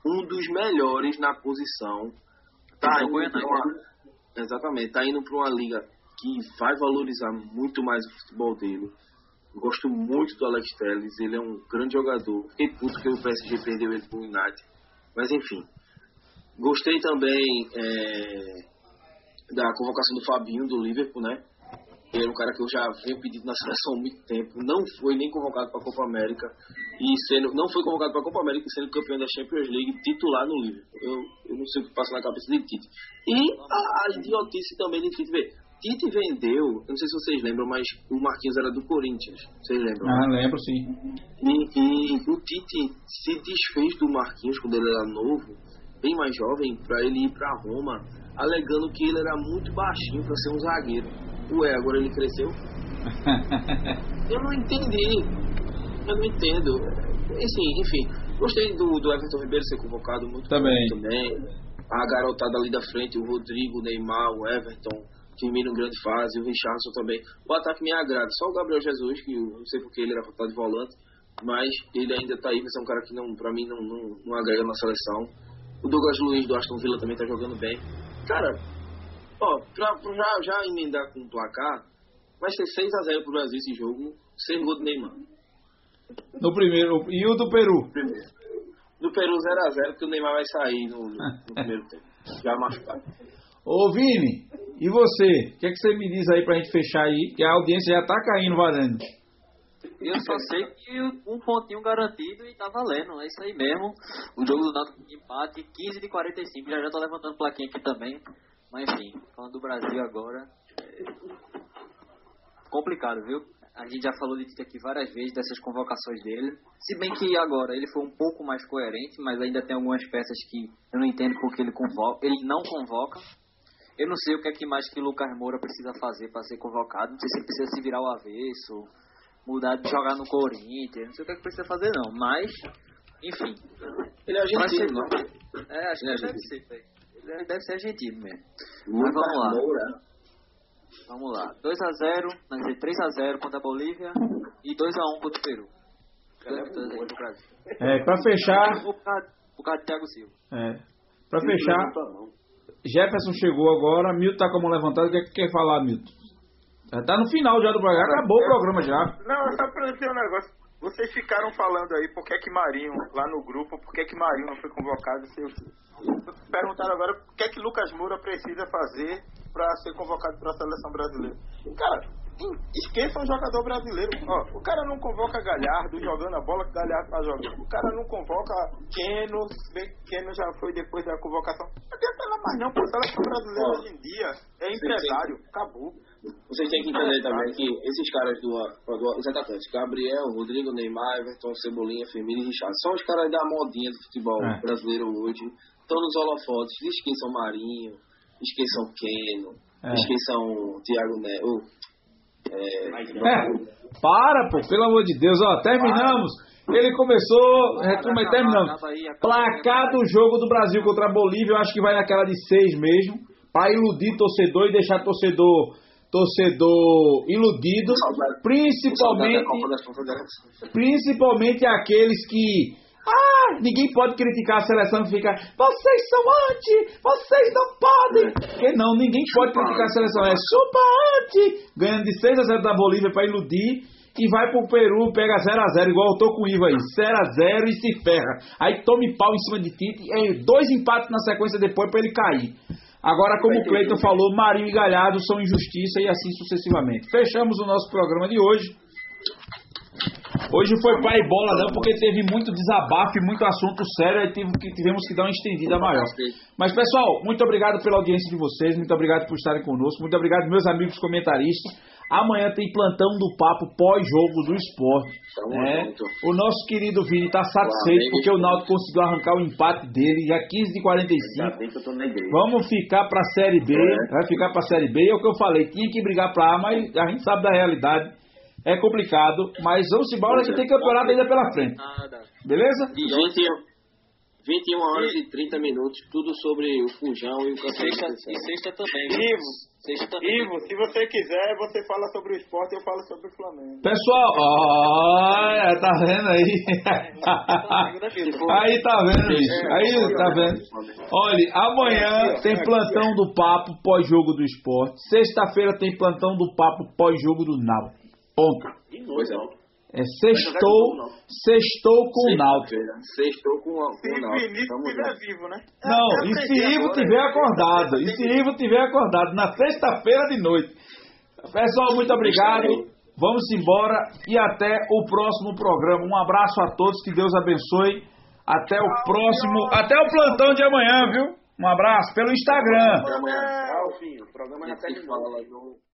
um dos melhores na posição. Tá Então, indo Goiânia, uma, exatamente, tá indo para uma liga que vai valorizar muito mais o futebol dele. Gosto muito do Alex Telles, ele é um grande jogador. Fiquei puto que o PSG perdeu ele pro United. Mas enfim. Gostei também é, da convocação do Fabinho do Liverpool, né? Ele é um cara que eu já venho pedindo na seleção há muito tempo. Não foi nem convocado para a Copa América. E sendo, não foi convocado para a Copa América sendo campeão da Champions League titular no Liverpool. Eu, eu não sei o que passa na cabeça de Tite. E a, a idiotice também de Tite. Vê, Tite vendeu, eu não sei se vocês lembram, mas o Marquinhos era do Corinthians. Vocês lembram? Ah, lembro sim. E, e o Tite se desfez do Marquinhos quando ele era novo, bem mais jovem, para ele ir para Roma, alegando que ele era muito baixinho para ser um zagueiro. Ué, agora ele cresceu? Eu não entendi. Eu não entendo. Assim, enfim, gostei do, do Everton Ribeiro ser convocado muito Também. também. A garotada ali da frente, o Rodrigo, o Neymar, o Everton, Firmino em grande fase, o Richardson também. O ataque me agrada. Só o Gabriel Jesus, que eu não sei porque ele era faltado de volante, mas ele ainda tá aí, mas é um cara que não, pra mim não, não, não agrega na seleção. O Douglas Luiz do Aston Villa também tá jogando bem. Cara, ó, pra, pra já, já emendar com o placar, vai ser 6x0 pro Brasil esse jogo, sem gol do Neymar. No primeiro. E o do Peru? Primeiro. Do Peru 0x0, porque o Neymar vai sair no, no, no primeiro tempo. Já machucado. Ô Vini, e você? O que, é que você me diz aí pra gente fechar aí? Que a audiência já tá caindo, valendo. Eu só sei que um pontinho garantido e tá valendo, é isso aí mesmo. O jogo do Náutico de empate, 15 de 45, já já tô levantando plaquinha aqui também. Mas enfim, falando do Brasil agora, é complicado, viu? A gente já falou de Tite aqui várias vezes, dessas convocações dele. Se bem que agora ele foi um pouco mais coerente, mas ainda tem algumas peças que eu não entendo porque ele convoca, ele não convoca. Eu não sei o que é que mais que Lucas Moura precisa fazer para ser convocado. Não sei se ele precisa se virar ao avesso, mudar de jogar no Corinthians, não sei o que é que precisa fazer não, mas enfim. Ele é argentino, não? É, acho que Ele é ele deve ser, velho. Ele deve ser argentino mesmo. Lucas vamos lá. Vamos lá. 2x0, quer dizer, 3x0 contra a Bolívia e 2x1 contra o Peru. Do. É, pra fechar. Por causa, de Thiago Silva. É, pra fechar, Jefferson chegou agora, Milton tá com a mão levantada. O que é que quer falar, Milton? Já tá no final já do programa, acabou o programa já. Não, só pra dizer um negócio. Vocês ficaram falando aí por que que Marinho, lá no grupo, por que que Marinho não foi convocado, sei o quê. Perguntaram agora o que é que Lucas Moura precisa fazer para ser convocado para a seleção brasileira. Cara, esqueça o jogador brasileiro. Ó, o cara não convoca Galhardo jogando a bola que Galhardo tá jogando. O cara não convoca Keno, bem que Keno já foi depois da convocação. Não adianta mais não, pô, seleção brasileira hoje em dia é empresário, acabou. Vocês têm que entender também que esses caras do, do os atacantes, Gabriel, Rodrigo, Neymar, Everton, Cebolinha, Firmino e Richard, são os caras da modinha do futebol É. brasileiro hoje. Estão nos holofotes, esqueçam Marinho, esqueçam Keno, É. esqueção Thiago Neto. É, É, para, pô, pelo amor de Deus, ó, terminamos. Ele começou, retoma e terminamos. Placar do jogo do Brasil contra a Bolívia, eu acho que vai naquela de seis mesmo, pra iludir torcedor e deixar torcedor torcedor iludido, principalmente Confederações. principalmente aqueles que ah, ninguém pode criticar a seleção e fica vocês são anti, vocês não podem. Porque não, ninguém pode criticar a seleção, é chupa anti, ganhando de 6 a 0 da Bolívia para iludir e vai pro Peru, pega 0 a 0 igual eu tô com o Ivo aí, 0 a 0 e se ferra. Aí tome pau em cima de Tite, é dois empates na sequência depois para ele cair. Agora, como o Cleiton falou, Marinho e Galhardo são injustiça e assim sucessivamente. Fechamos o nosso programa de hoje. Hoje foi pai e bola não, porque teve muito desabafo e muito assunto sério, que- tivemos que dar uma estendida maior. Mas pessoal, muito obrigado pela audiência de vocês, muito obrigado por estarem conosco, muito obrigado meus amigos comentaristas. Amanhã tem plantão do papo pós-jogo do esporte. Né? O nosso querido Vini está satisfeito porque o Náutico conseguiu arrancar o empate dele já 15 de 45. Ainda bem que eu tô na igreja. Vamos ficar pra Série B, É. vai ficar pra Série B, é o que eu falei, tinha que brigar pra A, mas a gente sabe da realidade, é complicado, mas vamos embora que tem campeonato ainda pela frente, beleza? E 21, 21 horas e 30 minutos, tudo sobre o Fujão e o E sexta, campeonato. e sexta também. viu? Ivo, se você quiser, você fala sobre o esporte e eu falo sobre o Flamengo. Pessoal, olha, tá vendo aí? aí tá vendo, bicho, aí tá vendo. Olha, amanhã tem plantão do papo pós-jogo do esporte, sexta-feira tem plantão do papo pós-jogo do Náutico, ponto. De novo. É sextou, sextou com o Náutico. Sextou com o Se com o Náutico. Estiver vivo, né? Não, e se Ivo tiver eu- acordado, e se Ivo tiver acordado na sexta-feira de noite. Pessoal, muito obrigado. Vamos embora e até o próximo programa. Um abraço a todos, que Deus abençoe. Até o próximo, até o plantão de amanhã, viu? Um abraço pelo Instagram. Amanhã. Tchau, filho. O programa já A gente terminou. fala no